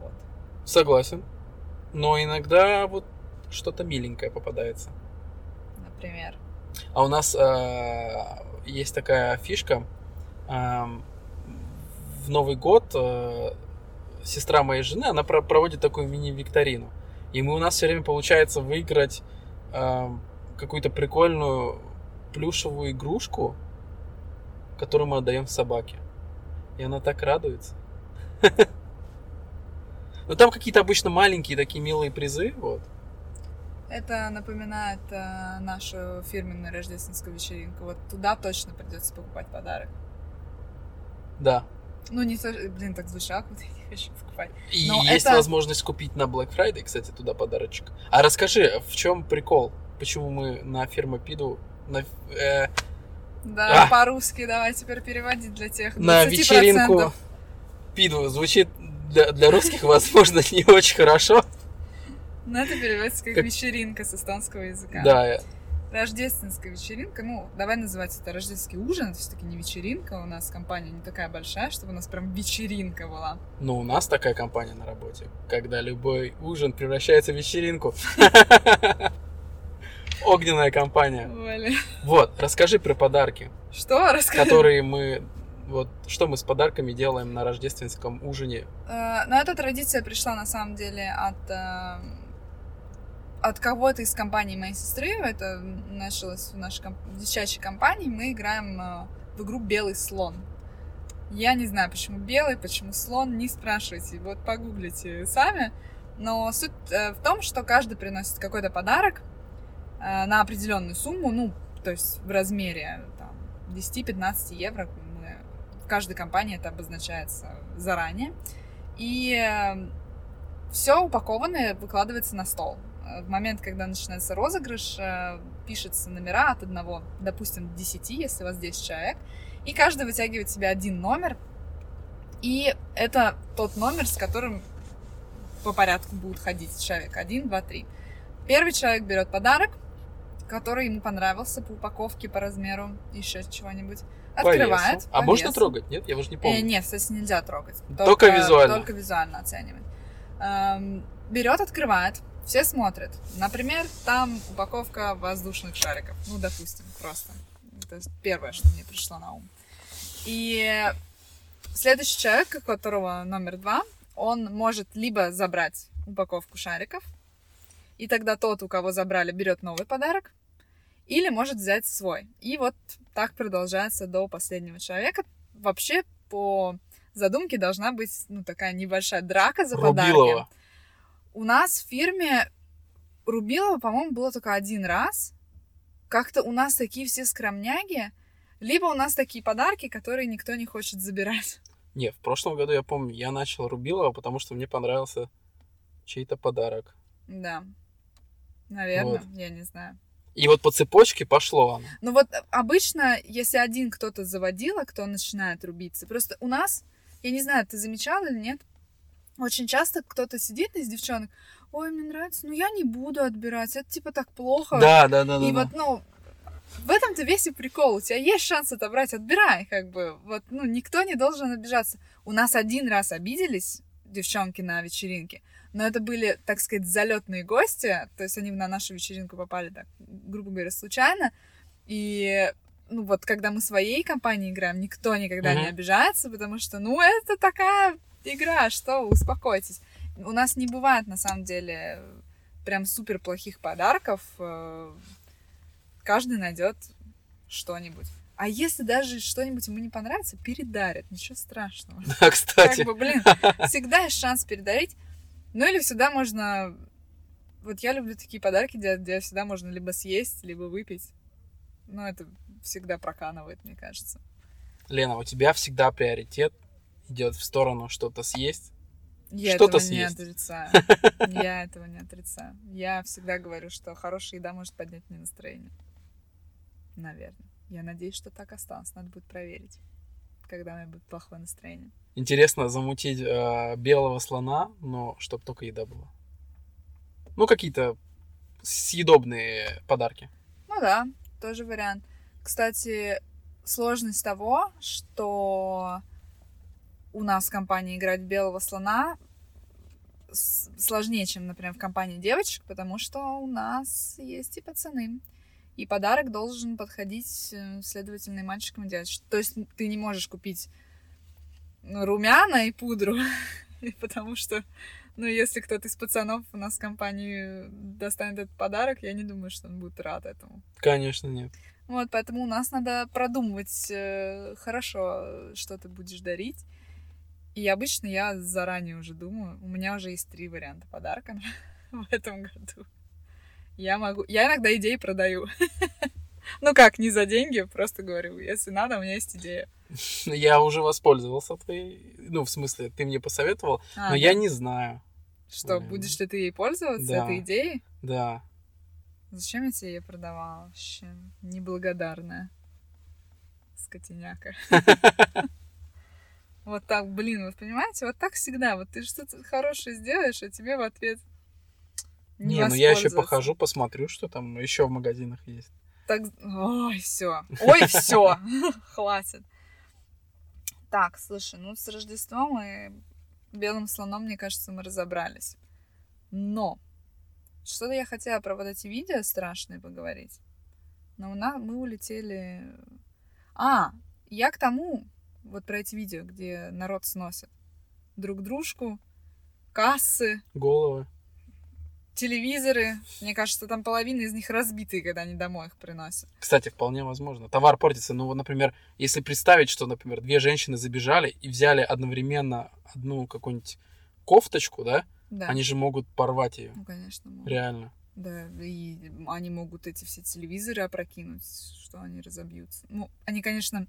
B: Вот.
A: Согласен. Но иногда вот что-то миленькое попадается.
B: Например.
A: А у нас э, есть такая фишка. эм, в Новый год э, сестра моей жены, она про- проводит такую мини-викторину. И мы, у нас все время получается выиграть эм, какую-то прикольную плюшевую игрушку, которую мы отдаем собаке. И она так радуется. Ну там какие-то обычно маленькие такие милые призы, вот.
B: Это напоминает э, нашу фирменную рождественскую вечеринку. Вот туда точно придется покупать подарок.
A: Да.
B: Ну, не то, блин, так звучало, будто я не хочу покупать.
A: И
B: Но
A: есть
B: это-
A: возможность купить на Black Friday, кстати, туда подарочек. А расскажи, в чем прикол? Почему мы на фирмопиду на, э,
B: Да,
A: А!
B: по-русски давай теперь переводить для тех 20%.
A: на вечеринку пиду звучит для, для русских, возможно, не очень хорошо.
B: Ну, это переводится как,
A: Как-
B: вечеринка с эстонского языка.
A: Да, э,
B: рождественская вечеринка, ну, давай называть это рождественский ужин, это все-таки не вечеринка, у нас компания не такая большая, чтобы у нас прям вечеринка была.
A: Ну, у нас такая компания на работе, когда любой ужин превращается в вечеринку. Огненная компания. Вот, расскажи про подарки,
B: Что? Расскажи.
A: которые мы... Вот, что мы с подарками делаем на рождественском ужине?
B: Э, Но эта традиция пришла на самом деле от э, от кого-то из компании моей сестры. Это началось в нашей комп- в девчачьей компании. Мы играем э, в игру Белый слон. Я не знаю, почему белый, почему слон, не спрашивайте. Вот погуглите сами. Но суть э, в том, что каждый приносит какой-то подарок на определенную сумму, ну, то есть в размере там, 10-15 евро. Мы- в каждой компании это обозначается заранее. И все упакованное выкладывается на стол. Э, В момент, когда начинается розыгрыш, э, пишется номера от одного, допустим, до 10, если у вас 10 человек, и каждый вытягивает себе один номер, и это тот номер, с которым по порядку будут ходить человек. Один, два, три. Первый человек берет подарок, который ему понравился по упаковке, по размеру, еще чего-нибудь.
A: По
B: Открывает.
A: весу. А
B: по
A: можно
B: весу.
A: трогать? Нет, я уже не
B: Э,
A: помню.
B: нет, кстати, нельзя трогать.
A: Только визуально.
B: Только визуально оценивать. Эм, берет, открывает, все смотрят. Например, там упаковка воздушных шариков. Ну, допустим, просто. Это первое, что мне пришло на ум. И следующий человек, у которого номер два, он может либо забрать упаковку шариков, и тогда тот, у кого забрали, берет новый подарок, или может взять свой. И вот так продолжается до последнего человека. Вообще, по задумке должна быть ну, такая небольшая драка за подарки.
A: Рубилова.
B: У нас в фирме Рубилова, по-моему, было только один раз. Как-то у нас такие все скромняги. Либо у нас такие подарки, которые никто не хочет забирать.
A: Не, в прошлом году, я помню, я начал Рубилова, потому что мне понравился чей-то подарок.
B: Да. Наверное,
A: Вот.
B: я не знаю.
A: И вот по цепочке пошло оно.
B: Ну вот э, обычно, если один кто-то заводила, кто начинает рубиться, просто у нас, я не знаю, ты замечал или нет, очень часто кто-то сидит из девчонок, ой, мне нравится, ну я не буду отбирать, это типа так плохо.
A: Да, да, да, да.
B: И
A: да.
B: вот, ну, в этом-то весь и прикол. У тебя есть шанс отобрать, отбирай, как бы. Вот, ну, никто не должен обижаться. У нас один раз обиделись девчонки на вечеринке, но это были, так сказать, залетные гости, то есть они на нашу вечеринку попали, так, грубо говоря, случайно. И ну вот, когда мы своей компанией играем, никто никогда не
A: Мгм.
B: обижается, потому что, ну, это такая игра, что, вы, успокойтесь. У нас не бывает, на самом деле, прям супер плохих подарков. э, Каждый найдет что-нибудь. А если даже что-нибудь ему не понравится, передарят, ничего страшного.
A: Да, кстати.
B: Как бы, блин, всегда есть шанс передарить. Ну или всегда можно... Вот я люблю такие подарки делать, где всегда можно либо съесть, либо выпить. Ну, это всегда проканывает, мне кажется.
A: Лена, у тебя всегда приоритет идет в сторону что-то съесть.
B: Я
A: Что-то
B: этого не
A: съесть.
B: отрицаю. Я этого не отрицаю. Я всегда говорю, что хорошая еда может поднять мне настроение. Наверное. Я надеюсь, что так осталось. Надо будет проверить, когда у меня будет плохое настроение.
A: Интересно замутить э, белого слона, но чтобы только еда была. Ну, какие-то съедобные подарки.
B: Ну да, тоже вариант. Кстати, сложность того, что у нас в компании играть белого слона сложнее, чем, например, в компании девочек, потому что у нас есть и пацаны. И подарок должен подходить, э, следовательно, и мальчикам и девочкам. То есть ты не можешь купить румяна и пудру, потому что, ну, если кто-то из пацанов у нас в компании достанет этот подарок, я не думаю, что он будет рад этому.
A: Конечно, нет.
B: Вот, поэтому у нас надо продумывать э, хорошо, что ты будешь дарить. И обычно я заранее уже думаю, у меня уже есть три варианта подарка в этом году. Я могу... Я иногда идеи продаю. Ну как, не за деньги, просто говорю, если надо, у меня есть идея.
A: Я уже воспользовался твоей... Ну, в смысле, ты мне посоветовал,
B: А,
A: но
B: да?
A: я не знаю.
B: Что,
A: Блин.
B: будешь ли ты ей пользоваться,
A: Да.
B: этой идеей?
A: Да.
B: Зачем я тебе ее продавала вообще? Неблагодарная. Скотиняка. Вот так, блин, вот понимаете, вот так всегда. Вот ты что-то хорошее сделаешь, а тебе в ответ
A: Не, ну я еще похожу, посмотрю, что там еще в магазинах есть.
B: так... Ой, все. Ой, все. Хватит. Так, слушай, ну с Рождеством и белым слоном, мне кажется, мы разобрались. Но что-то я хотела про вот эти видео страшные поговорить. Но у нас, мы улетели... А, я к тому, вот про эти видео, где народ сносит друг дружку, кассы,
A: Головы.
B: Телевизоры. Мне кажется, там половина из них разбитые, когда они домой их приносят.
A: Кстати, вполне возможно. Товар портится. Ну, вот, например, если представить, что, например, две женщины забежали и взяли одновременно одну какую-нибудь кофточку, да,
B: Да.
A: они же могут порвать ее.
B: Ну, конечно, могут.
A: Реально.
B: Да, и они могут эти все телевизоры опрокинуть, что они разобьются. Ну, они, конечно,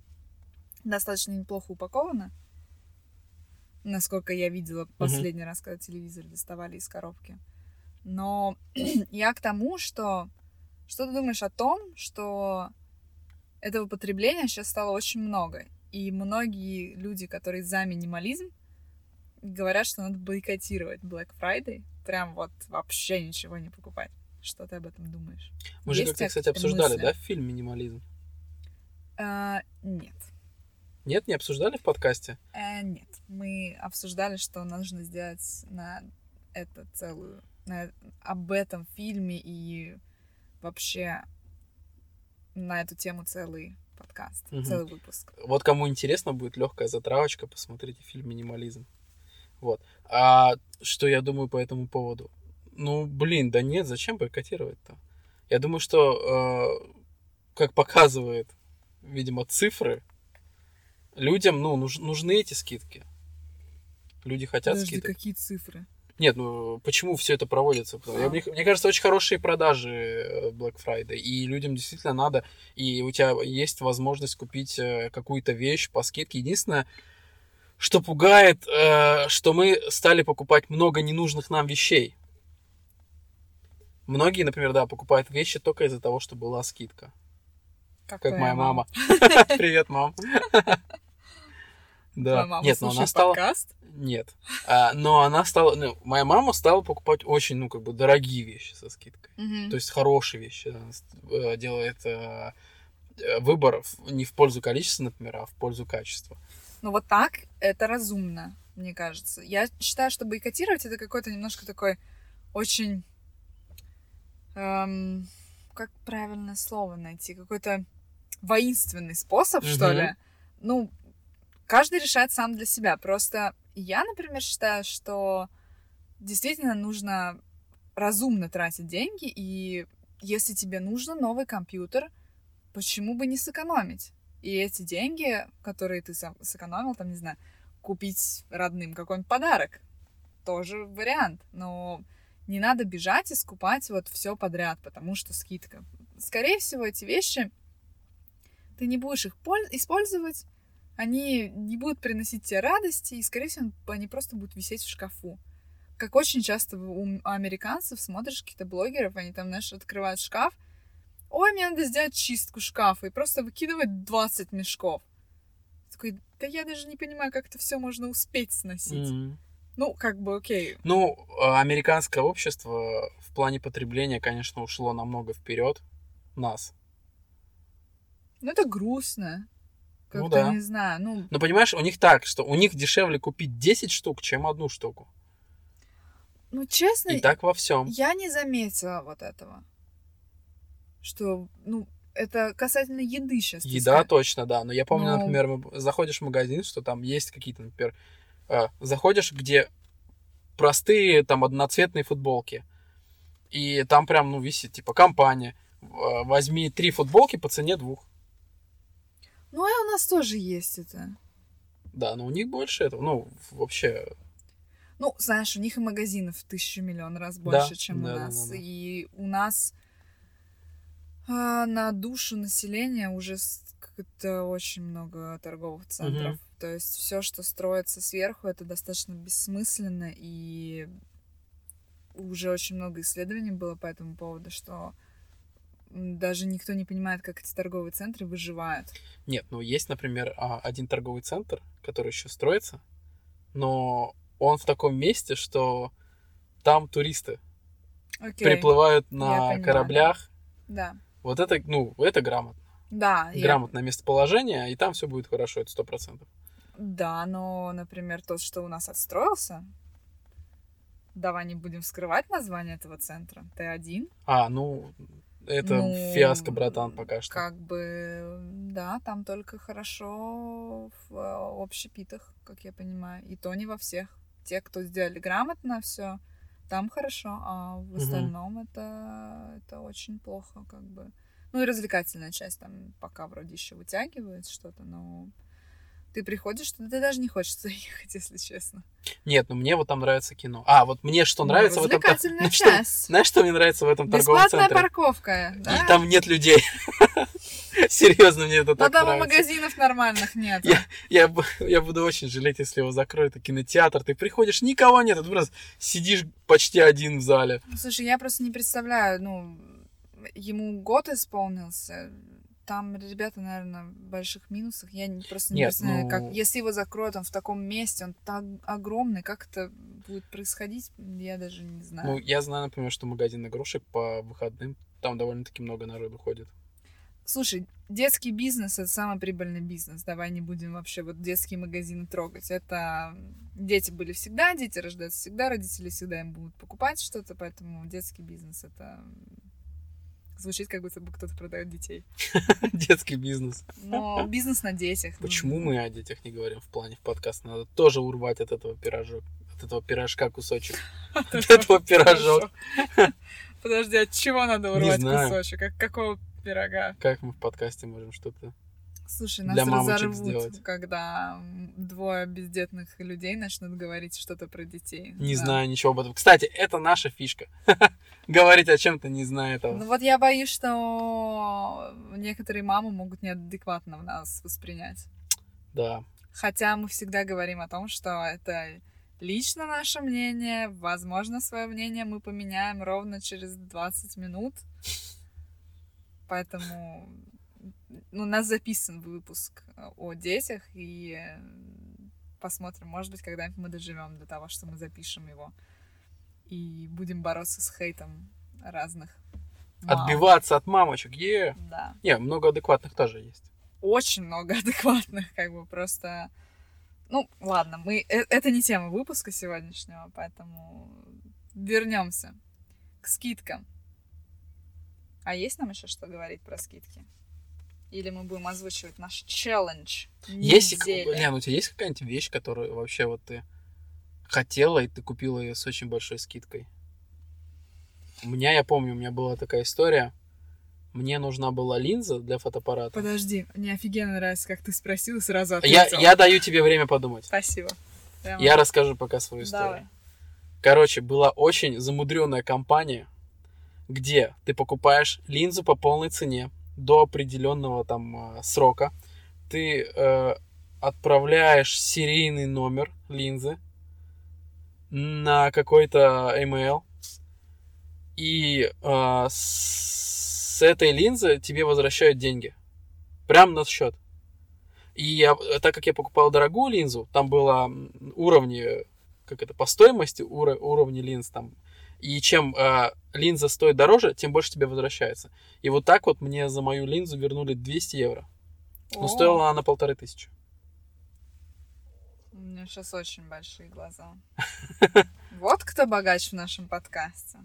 B: достаточно неплохо упакованы. Насколько я видела последний раз, когда телевизор доставали из коробки. Но я к тому, что... Что ты думаешь о том, что этого потребления сейчас стало очень много? И многие люди, которые за минимализм, говорят, что надо бойкотировать Black Friday. Прям вот вообще ничего не покупать. Что ты об этом думаешь?
A: Мы же как-то, кстати, обсуждали,
B: мысли?
A: да, фильм «Минимализм»?
B: А, нет.
A: Нет, не обсуждали в подкасте?
B: Э, нет. Мы обсуждали, что нужно сделать на это целую... об этом фильме и вообще на эту тему целый подкаст,
A: Мгм.
B: целый выпуск.
A: Вот кому интересно, будет легкая затравочка, посмотрите фильм «Минимализм». Вот. А что я думаю по этому поводу? Ну, блин, да нет, зачем бойкотировать-то? Я думаю, что, э, как показывает, видимо, цифры, людям, ну, нуж- нужны эти скидки. Люди хотят
B: Подожди,
A: скидок.
B: какие цифры?
A: Нет, ну почему все это проводится? Потому- я-
B: А.
A: мне, мне кажется, очень хорошие продажи э, Black Friday, и людям действительно надо, и у тебя есть возможность купить э, какую-то вещь по скидке. Единственное, что пугает, э, что мы стали покупать много ненужных нам вещей. Многие, например, да, покупают вещи только из-за того, что была скидка. Как
B: твоя
A: моя мама. Привет, мам.
B: Твоя
A: Да.
B: мама
A: Нет, но она
B: слушает
A: стала...
B: подкаст?
A: Нет. А, но она стала... Ну, моя мама стала покупать очень, ну, как бы, дорогие вещи со скидкой.
B: Мгм.
A: То есть хорошие вещи. Она э, делает э, э, выбор в- не в пользу количества, например, а в пользу качества.
B: Ну вот так это разумно, мне кажется. Я считаю, что бойкотировать это какой-то немножко такой очень... эм, как правильное слово найти? Какой-то воинственный способ, что
A: Мгм.
B: ли? Ну, каждый решает сам для себя. Просто я, например, считаю, что действительно нужно разумно тратить деньги, и если тебе нужен новый компьютер, почему бы не сэкономить? И эти деньги, которые ты сэкономил, там, не знаю, купить родным какой-нибудь подарок, тоже вариант. Но не надо бежать и скупать вот все подряд, потому что скидка. Скорее всего, эти вещи ты не будешь их поль- использовать, они не будут приносить тебе радости, и, скорее всего, они просто будут висеть в шкафу. Как очень часто у американцев смотришь каких-то блогеров, они там, знаешь, открывают шкаф, ой, мне надо сделать чистку шкафа, и просто выкидывать 20 мешков. Такой, да я даже не понимаю, как это все можно успеть сносить.
A: Мгм.
B: Ну, как бы, окей.
A: Ну, э, американское общество в плане потребления, конечно, ушло намного вперед нас.
B: Ну, это грустно.
A: Ну
B: Как-то
A: да.
B: не знаю. Ну,
A: Но понимаешь, у них так, что у них дешевле купить 10 штук, чем одну штуку.
B: ну, честно,
A: И так во всем.
B: я не заметила вот этого. Что, ну, это касательно еды сейчас.
A: Еда точно, да. Но я помню,
B: Ну.
A: например, заходишь в магазин, что там есть какие-то, например, э, заходишь, где простые там одноцветные футболки. И там прям, ну, висит, типа, компания. э, Возьми три футболки по цене двух.
B: Ну, и у нас тоже есть это.
A: Да, но у них больше этого. Ну, вообще,
B: Ну, знаешь, у них и магазинов в тысячу миллион раз
A: Да,
B: больше, чем
A: да,
B: у
A: да,
B: нас.
A: да, да.
B: И у нас а, на душу населения уже как-то очень много торговых центров. То есть все, что строится сверху, это достаточно бессмысленно. И уже очень много исследований было по этому поводу, что даже никто не понимает, как эти торговые центры выживают.
A: Нет, ну есть, например, а, один торговый центр, который еще строится, но он в таком месте, что там туристы
B: Окей.
A: приплывают
B: Я
A: на
B: поняла,
A: кораблях,
B: Да.
A: Вот это, ну, это грамотно.
B: Да, я-
A: Грамотное местоположение, и там все будет хорошо, это сто процентов.
B: Да, но, например, тот, что у нас отстроился, давай не будем скрывать название этого центра. Т1.
A: А, ну, это
B: Ну,
A: фиаско, братан, пока что.
B: Как бы, да, там только хорошо в э, общепитах, как я понимаю. И то не во всех. Те, кто сделали грамотно все, там хорошо, а в остальном это, это очень плохо, как бы. Ну и развлекательная часть там пока вроде еще вытягивает что-то, но ты приходишь, туда ты даже не хочется ехать, если честно.
A: Нет, ну мне вот там нравится кино. А, вот мне что
B: Ну,
A: нравится в этом... тор-
B: развлекательная
A: Ну, что-. Знаешь, что мне нравится в этом торговом
B: Бесплатная
A: центре?
B: парковка, да?
A: И там нет людей. Серьезно, мне это
B: Но
A: так
B: там и
A: нравится.
B: магазинов нормальных нет.
A: Я- Я, я буду очень жалеть, если его закроют. Кинотеатр. Ты приходишь, никого нет. Ты просто сидишь почти один в зале.
B: Слушай, я просто не представляю, ну, ему год исполнился, там ребята, наверное, в больших минусах. Я просто не
A: Нет,
B: представляю,
A: ну-
B: как если его закроют, он в таком месте, он так огромный, как это будет происходить, я даже не знаю.
A: Ну, я знаю, например, что магазин игрушек по выходным, там довольно-таки много народу ходит.
B: Слушай, детский бизнес это самый прибыльный бизнес. Давай не будем вообще вот детские магазины трогать. Это дети были всегда, дети рождаются всегда, родители всегда им будут покупать что-то, поэтому детский бизнес это звучит как будто бы кто-то продает детей.
A: Детский бизнес.
B: Но бизнес на детях. ну,
A: Почему мы о детях не говорим в плане в подкаст? Надо тоже урвать от этого пирожок. От этого пирожка кусочек. От этого пирожок.
B: Подожди, от чего надо урвать кусочек? Как какого пирога?
A: Как мы в подкасте можем что-то...
B: Слушай, нас
A: Для
B: разорвут,
A: сделать.
B: когда двое бездетных людей начнут говорить что-то про детей.
A: Не
B: Да.
A: знаю ничего об этом. Кстати, это наша фишка. Говорить о чем-то, не зная этого.
B: Ну вот я боюсь, что некоторые мамы могут неадекватно в нас воспринять.
A: Да.
B: Хотя мы всегда говорим о том, что это лично наше мнение. Возможно, свое мнение мы поменяем ровно через 20 минут. Поэтому ну, у нас записан выпуск э, о детях, и э, посмотрим, может быть, когда-нибудь мы доживем до того, что мы запишем его. И будем бороться с хейтом разных. мам.
A: Отбиваться от мамочек. Е.
B: Да.
A: Не, много адекватных тоже есть.
B: Очень много адекватных, как бы просто. Ну, ладно, мы. э- Это не тема выпуска сегодняшнего, поэтому вернемся к скидкам. А есть нам еще что говорить про скидки? Или мы будем озвучивать наш челлендж?
A: Есть,
B: недели?
A: Лен, у тебя есть какая-нибудь вещь, которую вообще вот ты хотела, и ты купила ее с очень большой скидкой? У меня, я помню, у меня была такая история. Мне нужна была линза для фотоаппарата.
B: Подожди, мне офигенно нравится, как ты спросил и сразу
A: Я,
B: ответил.
A: я даю тебе время подумать.
B: Спасибо. Прямо-
A: Я расскажу пока свою историю.
B: Давай.
A: Короче, была очень замудренная компания, где ты покупаешь линзу по полной цене до определенного там э, срока. Ты э, отправляешь серийный номер линзы на какой-то email. И э, с этой линзы тебе возвращают деньги. Прям на счет. И я, так как я покупал дорогую линзу, там было уровни как это, по стоимости уро- уровни линз там. И чем э, линза стоит дороже, тем больше тебе возвращается. И вот так вот мне за мою линзу вернули 200 евро. Но
B: О,
A: стоила она полторы тысячи.
B: У меня сейчас очень большие глаза. Вот кто богач в нашем подкасте.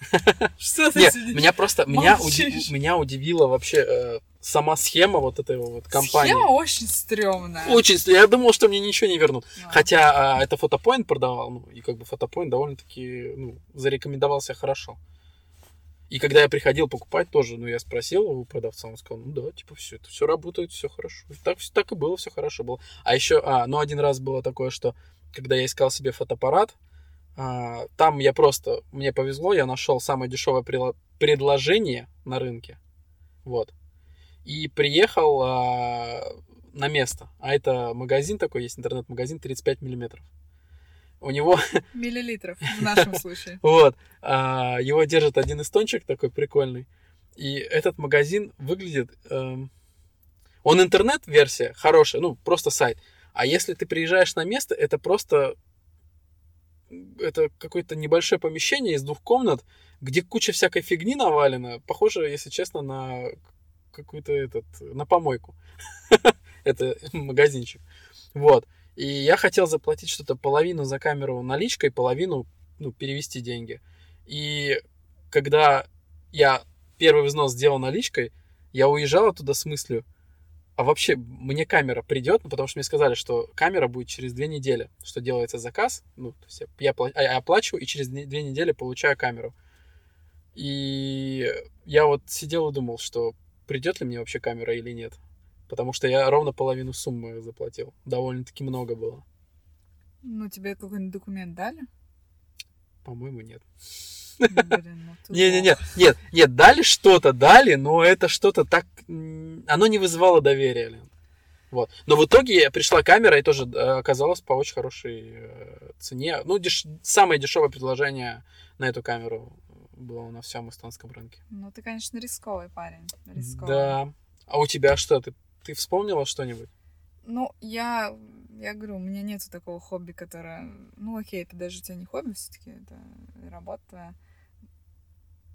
B: Что ты
A: Нет, меня просто, меня, уди- меня удивила вообще э, сама схема вот этой вот компании.
B: Схема очень стрёмная.
A: Очень, ст- я думал, что мне ничего не вернут.
B: Ну,
A: Хотя а, это фотопоинт продавал, ну, и как бы фотопоинт довольно-таки, ну, зарекомендовал себя хорошо. И когда я приходил покупать тоже, ну, я спросил у продавца, он сказал, ну да, типа, все, это все работает, все хорошо. И так, так и было, все хорошо было. А еще, а, ну, один раз было такое, что когда я искал себе фотоаппарат, там я просто, мне повезло, я нашел самое дешевое предложение на рынке. Вот. И приехал а, на место. А это магазин такой, есть интернет-магазин 35 миллиметров. У него,
B: Миллилитров в нашем случае.
A: вот, а, его держит один эстончик такой прикольный. И этот магазин выглядит... эм, он интернет-версия хорошая, ну, просто сайт. А если ты приезжаешь на место, это просто... Это какое-то небольшое помещение из двух комнат, где куча всякой фигни навалена, похоже, если честно, на какую-то этот, на помойку. Это магазинчик. Вот. И я хотел заплатить что-то половину за камеру наличкой, половину, ну, перевести деньги. И когда я первый взнос сделал наличкой, я уезжал оттуда с мыслью, а вообще мне камера придет, ну, потому что мне сказали, что камера будет через две недели, что делается заказ, ну, то есть я, я, я оплачиваю и через две недели получаю камеру. И я вот сидел и думал, что придет ли мне вообще камера или нет. Потому что я ровно половину суммы заплатил. Довольно-таки много было.
B: Ну, тебе какой-нибудь документ дали?
A: По-моему, нет.
B: Блин, ну
A: Не-не-не, нет, нет, дали что-то, дали, но это что-то так... Оно не вызывало доверия, Лен. Вот. Но в итоге пришла камера и тоже э, оказалась по очень хорошей э, цене. Ну, деш... самое дешевое предложение на эту камеру было на всем эстонском рынке.
B: Ну, ты, конечно, рисковый парень. Рисковый.
A: Да. А у тебя что? Ты, ты вспомнила что-нибудь?
B: Ну, я, я говорю, у меня нет такого хобби, которое... Ну, окей, это даже у тебя не хобби, все таки это работа твоя.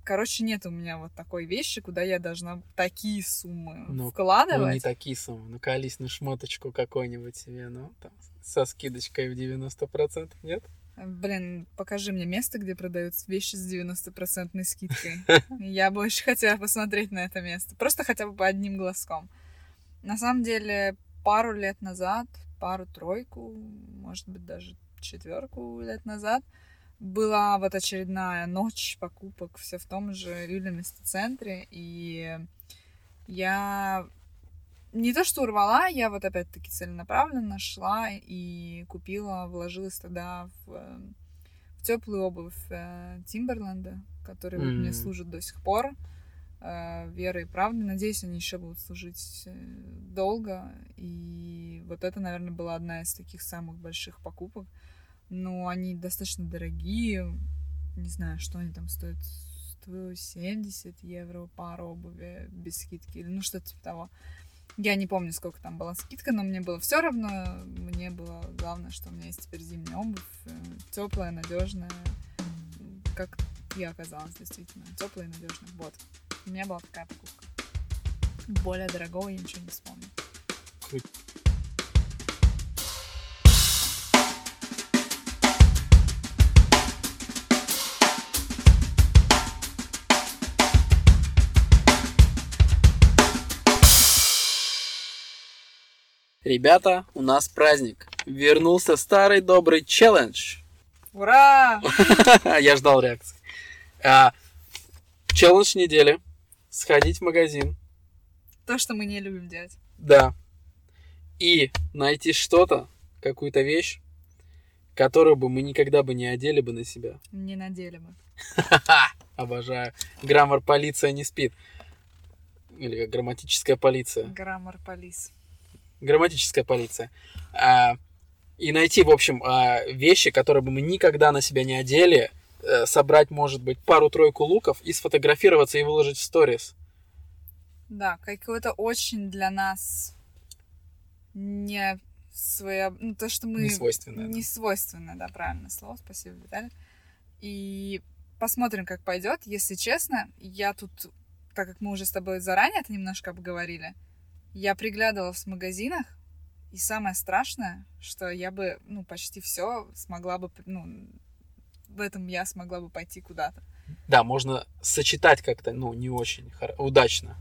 B: Короче, нет у меня вот такой вещи, куда я должна такие суммы
A: Ну,
B: вкладывать.
A: Ну, не такие суммы. Ну, колись на шмоточку какой-нибудь себе, ну, там, со скидочкой в 90%, нет?
B: Блин, покажи мне место, где продаются вещи с 90% скидкой. Я бы очень хотела посмотреть на это место. Просто хотя бы по одним глазком. На самом деле, пару лет назад, пару-тройку, может быть, даже четверку лет назад, была вот очередная ночь покупок все в том же Юлиместо-центре, и я не то что урвала, я вот опять-таки целенаправленно шла и купила, вложилась тогда в, в теплую обувь э, Тимберленда, который вот мне служит до сих пор. Э, верой и правдой. Надеюсь, они еще будут служить э, долго. И вот это, наверное, была одна из таких самых больших покупок. Но они достаточно дорогие. Не знаю, что они там стоят. 170 евро пара обуви без скидки. Или ну что-то типа того. Я не помню, сколько там была скидка, но мне было все равно. Мне было главное, что у меня есть теперь зимняя обувь. Теплая, надежная. Как я оказалась, действительно. Теплая и надежная. Вот. У меня была такая покупка. Более дорогого я ничего не вспомню.
A: Круть. Ребята, у нас праздник. Вернулся старый добрый челлендж.
B: Ура!
A: Я ждал реакции. А, челлендж недели. Сходить в магазин.
B: То, что мы не любим делать.
A: Да. И найти что-то, какую-то вещь, которую бы мы никогда бы не одели бы на себя.
B: Не надели мы.
A: Обожаю. Граммар полиция не спит. Или как грамматическая полиция.
B: Граммар полис.
A: Грамматическая полиция. А, и найти, в общем, а, вещи, которые бы мы никогда на себя не одели, собрать, может быть, пару-тройку луков и сфотографироваться и выложить в сторис.
B: Да, какое-то очень для нас не свое... Ну, то, что мы...
A: Не свойственное, да.
B: Не свойственное, да, правильное слово. Спасибо, Виталий. И посмотрим, как пойдет. Если честно, я тут, так как мы уже с тобой заранее это немножко обговорили, я приглядывалась в магазинах, и самое страшное, что я бы, ну, почти все смогла бы, ну, в этом я смогла бы пойти куда-то.
A: Да, можно сочетать как-то, ну, не очень хоро- удачно.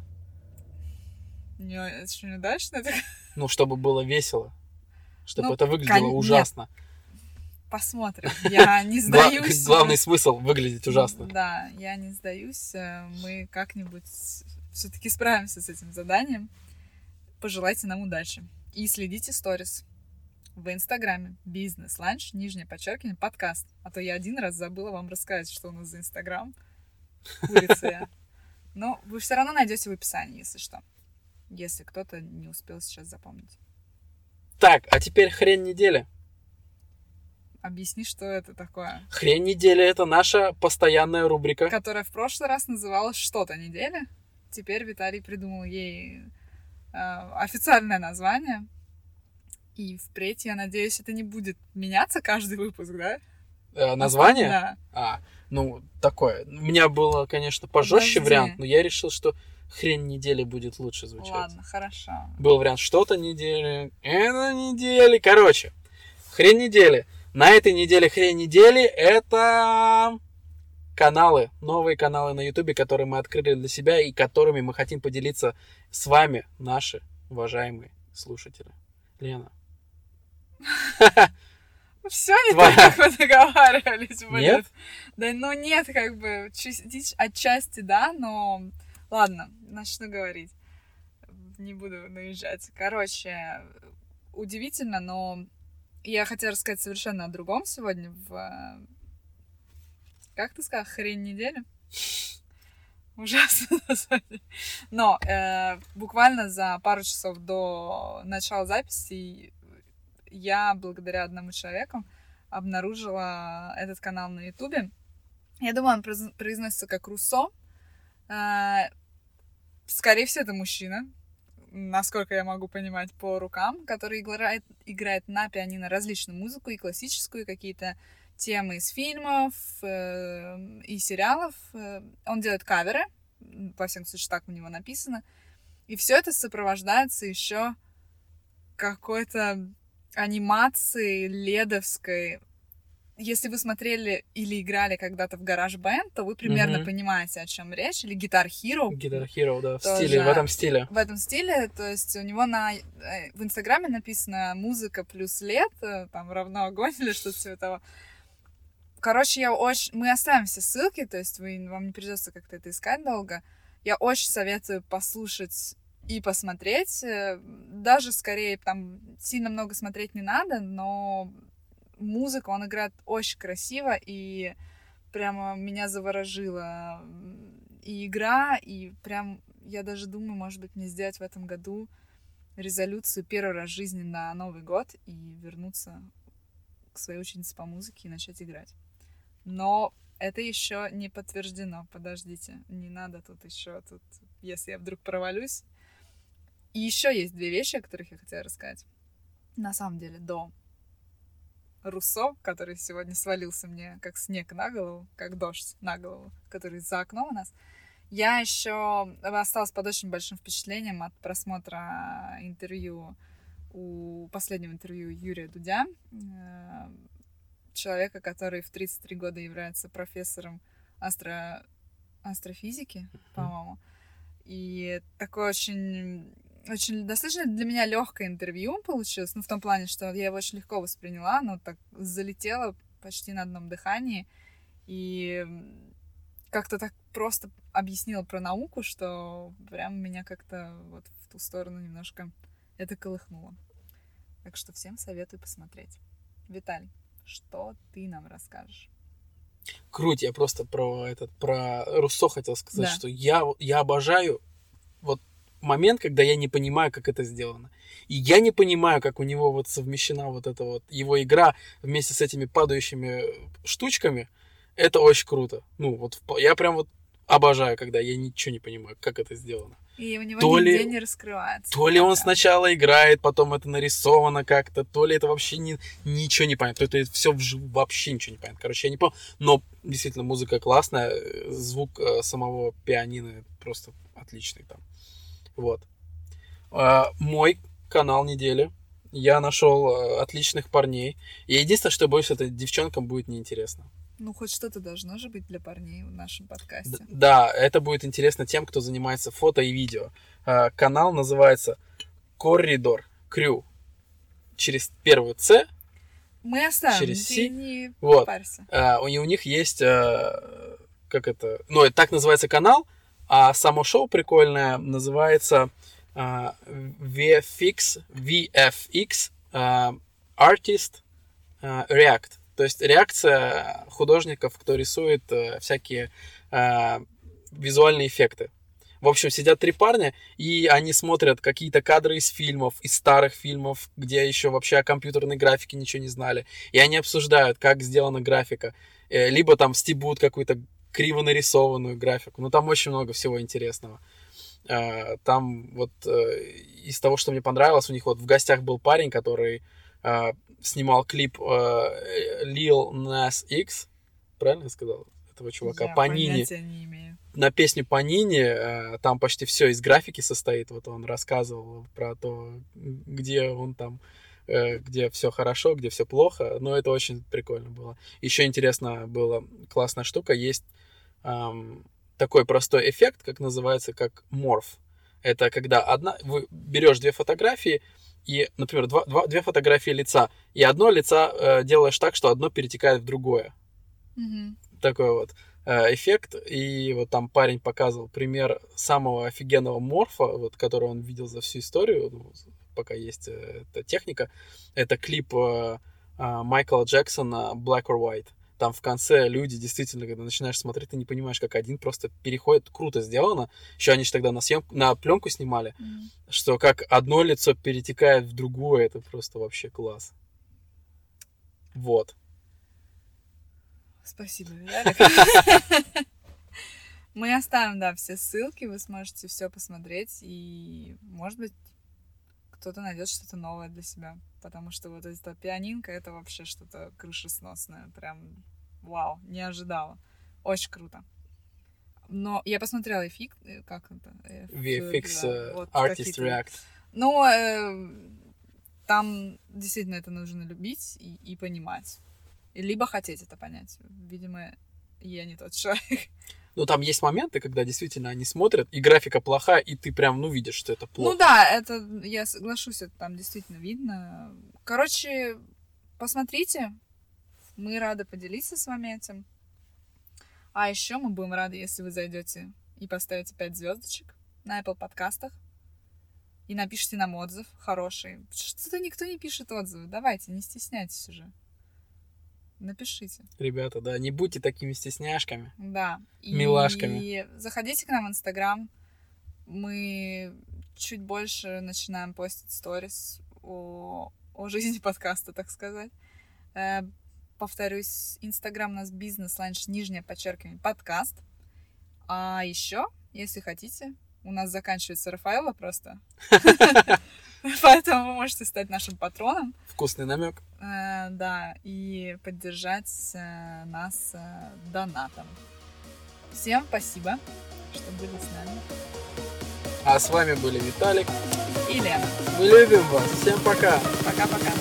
B: Не, это что, неудачно? Это
A: Ну, чтобы было весело. Чтобы
B: Ну,
A: это выглядело
B: кон- нет.
A: ужасно.
B: Посмотрим. Я не сдаюсь.
A: главный смысл выглядеть ужасно.
B: Да, я не сдаюсь. Э, Мы как-нибудь все-таки справимся с этим заданием. Пожелайте нам удачи. И следите сторис в Инстаграме. Бизнес ланч, нижнее подчеркивание, подкаст. А то я один раз забыла вам рассказать, что у нас за Инстаграм. Курица я. Но вы все равно найдете в описании, если что. Если кто-то не успел сейчас запомнить.
A: Так, а теперь хрень недели.
B: Объясни, что это такое.
A: Хрень недели это наша постоянная рубрика.
B: которая в прошлый раз называлась «Что-то недели». Теперь Виталий придумал ей э, официальное название. И впредь, я надеюсь, это не будет меняться каждый выпуск, да?
A: Э, название?
B: Да.
A: А, ну, такое. У меня было, конечно, пожестче
B: Подожди.
A: вариант, но я решил, что хрень недели будет лучше звучать.
B: Ладно, хорошо.
A: Был вариант что-то недели, это недели. Короче, хрень недели. На этой неделе хрень недели это каналы, новые каналы на Ютубе, которые мы открыли для себя и которыми мы хотим поделиться с вами, наши уважаемые слушатели. Лена.
B: Все не так, как мы договаривались.
A: Нет?
B: Да ну нет, как бы, части- отчасти да, но... Ладно, начну говорить. Не буду наезжать. Короче, удивительно, но я хотела рассказать совершенно о другом сегодня в... Как ты сказал, хрень недели? Ужасно название. Но э, буквально за пару часов до начала записи я благодаря одному человеку обнаружила этот канал на Ютубе. Я думаю, он произ- произносится как Руссо. Э, Скорее всего, это мужчина, насколько я могу понимать по рукам, который играет, играет на пианино различную музыку, и классическую, и какие-то темы из фильмов э, и сериалов. Э, Он делает каверы, во всяком случае, так у него написано. И все это сопровождается еще какой-то анимацией ледовской. Если вы смотрели или играли когда-то в гараж бенд, то вы примерно
A: Мгм.
B: понимаете, о чем речь. Или Guitar Hero
A: Guitar Hero, да, в стиле, в этом стиле.
B: в этом стиле. То есть у него на, э, в Инстаграме написано музыка плюс лет, э, там равно огонь или что-то типа того. Короче, я очень... Мы оставим все ссылки, то есть вы, вам не придется как-то это искать долго. Я очень советую послушать и посмотреть. Э, Даже скорее там сильно много смотреть не надо, но музыку он играет очень красиво и прямо меня заворожила и игра, и прям я даже думаю, может быть, мне сделать в этом году резолюцию первый раз в жизни на Новый год и вернуться к своей ученице по музыке и начать играть. Но это еще не подтверждено. Подождите, не надо тут еще тут, если я вдруг провалюсь. И еще есть две вещи, о которых я хотела рассказать. На самом деле, до Руссо, который сегодня свалился мне как снег на голову, как дождь на голову, который за окном у нас, я еще осталась под очень большим впечатлением от просмотра интервью у последнего интервью Юрия Дудя, э, человека, который в 33 года является профессором астро... астрофизики, по-моему. И такое очень, очень достаточно для меня легкое интервью получилось, ну, в том плане, что я его очень легко восприняла, но так залетела почти на одном дыхании. И как-то так просто объяснила про науку, что прям меня как-то вот в ту сторону немножко это колыхнуло. Так что всем советую посмотреть. Виталий, что ты нам расскажешь?
A: Круть, я просто про этот, про Руссо хотел сказать,
B: Да.
A: что я, я обожаю вот момент, когда я не понимаю, как это сделано. И я не понимаю, как у него вот совмещена вот эта вот его игра вместе с этими падающими штучками. Это очень круто. Ну, вот я прям вот обожаю, когда я ничего не понимаю, как это сделано.
B: И у него
A: То ли-
B: нигде не раскрывается.
A: То ли он сначала играет, потом это нарисовано как-то, то ли это вообще не, ничего не понятно, то это все вообще ничего не понятно. Короче, я не помню, но действительно музыка классная, звук э, самого пианино просто отличный там. Вот. А, Мой канал недели. Я нашел э, отличных парней. И единственное, что боюсь, это девчонкам будет неинтересно.
B: Ну, хоть что-то должно же быть для парней в нашем подкасте.
A: Д- Да, это будет интересно тем, кто занимается фото и видео. А, Канал называется Корридор Крю. Через первую С.
B: Мы оставим,
A: Через «си».
B: не
A: Вот.
B: парься.
A: А, У, и у них есть, а, как это, ну, это так называется канал, а само шоу прикольное называется а, VFX, VFX а, Artist а, React. То есть реакция художников, кто рисует а, всякие а, визуальные эффекты. В общем, сидят три парня, и они смотрят какие-то кадры из фильмов, из старых фильмов, где еще вообще о компьютерной графике ничего не знали. И они обсуждают, как сделана графика. Э, Либо там стебут какую-то криво нарисованную графику. Ну, там очень много всего интересного. Э, Там вот э, из того, что мне понравилось, у них вот в гостях был парень, который э, снимал клип Lil Nas X, правильно я сказал? Этого чувака,
B: Я
A: Панини.
B: понятия не имею.
A: на песню Панини, э, там почти все из графики состоит. Вот он рассказывал про то, где он там, э, где все хорошо, где все плохо. Но это очень прикольно было. Еще интересно было, классная штука, есть ам, такой простой эффект, как называется, как морф. Это когда одна, вы берешь две фотографии, и, например, два, два- две фотографии лица, и одно лица э, делаешь так, что одно перетекает в другое
B: Мгм.
A: такой вот э, эффект. И вот там парень показывал пример самого офигенного морфа, вот, который он видел за всю историю, ну, пока есть э, эта техника. Это клип э, э, Майкла Джексона Black or White. Там в конце люди действительно, когда начинаешь смотреть, ты не понимаешь, как один просто переходит. Круто сделано. Еще они же тогда на съемку, на пленку снимали,
B: Мгм.
A: что как одно лицо перетекает в другое. Это просто вообще класс. Вот.
B: Спасибо, Виталик. Мы оставим, да, все ссылки, вы сможете все посмотреть, и, может быть, кто-то найдет что-то новое для себя. Потому что вот эта пианинка, это вообще что-то крышесносное. Прям вау, не ожидала. Очень круто. Но я посмотрела эффект, э, как это? Э,
A: VFX
B: да,
A: э,
B: вот
A: Artist React.
B: Ну, э, там действительно это нужно любить и, и понимать. Либо хотеть это понять. Видимо, я не тот человек.
A: Ну, там есть моменты, когда действительно они смотрят, и графика плохая, и ты прям, ну, видишь, что это плохо.
B: Ну да, это я соглашусь, это там действительно видно. Короче, посмотрите. Мы рады поделиться с вами этим. А еще мы будем рады, если вы зайдете и поставите 5 звездочек на Apple подкастах. И напишите нам отзыв хороший. Что-то никто не пишет отзывы. Давайте, не стесняйтесь уже. Напишите.
A: Ребята, да, не будьте такими стесняшками.
B: Да. И
A: Милашками.
B: заходите к нам в Инстаграм. Мы чуть больше начинаем постить сторис о, о жизни подкаста, так сказать. Э, повторюсь, Инстаграм у нас бизнес ланч нижнее подчеркивание подкаст. А еще, если хотите, у нас заканчивается Рафаэла просто. Поэтому вы можете стать нашим патроном.
A: Вкусный намек.
B: Э, да, и поддержать э, нас э, донатом. Всем спасибо, что были с нами.
A: А с вами были Виталик.
B: И Лена.
A: Мы любим вас. Всем пока.
B: Пока-пока.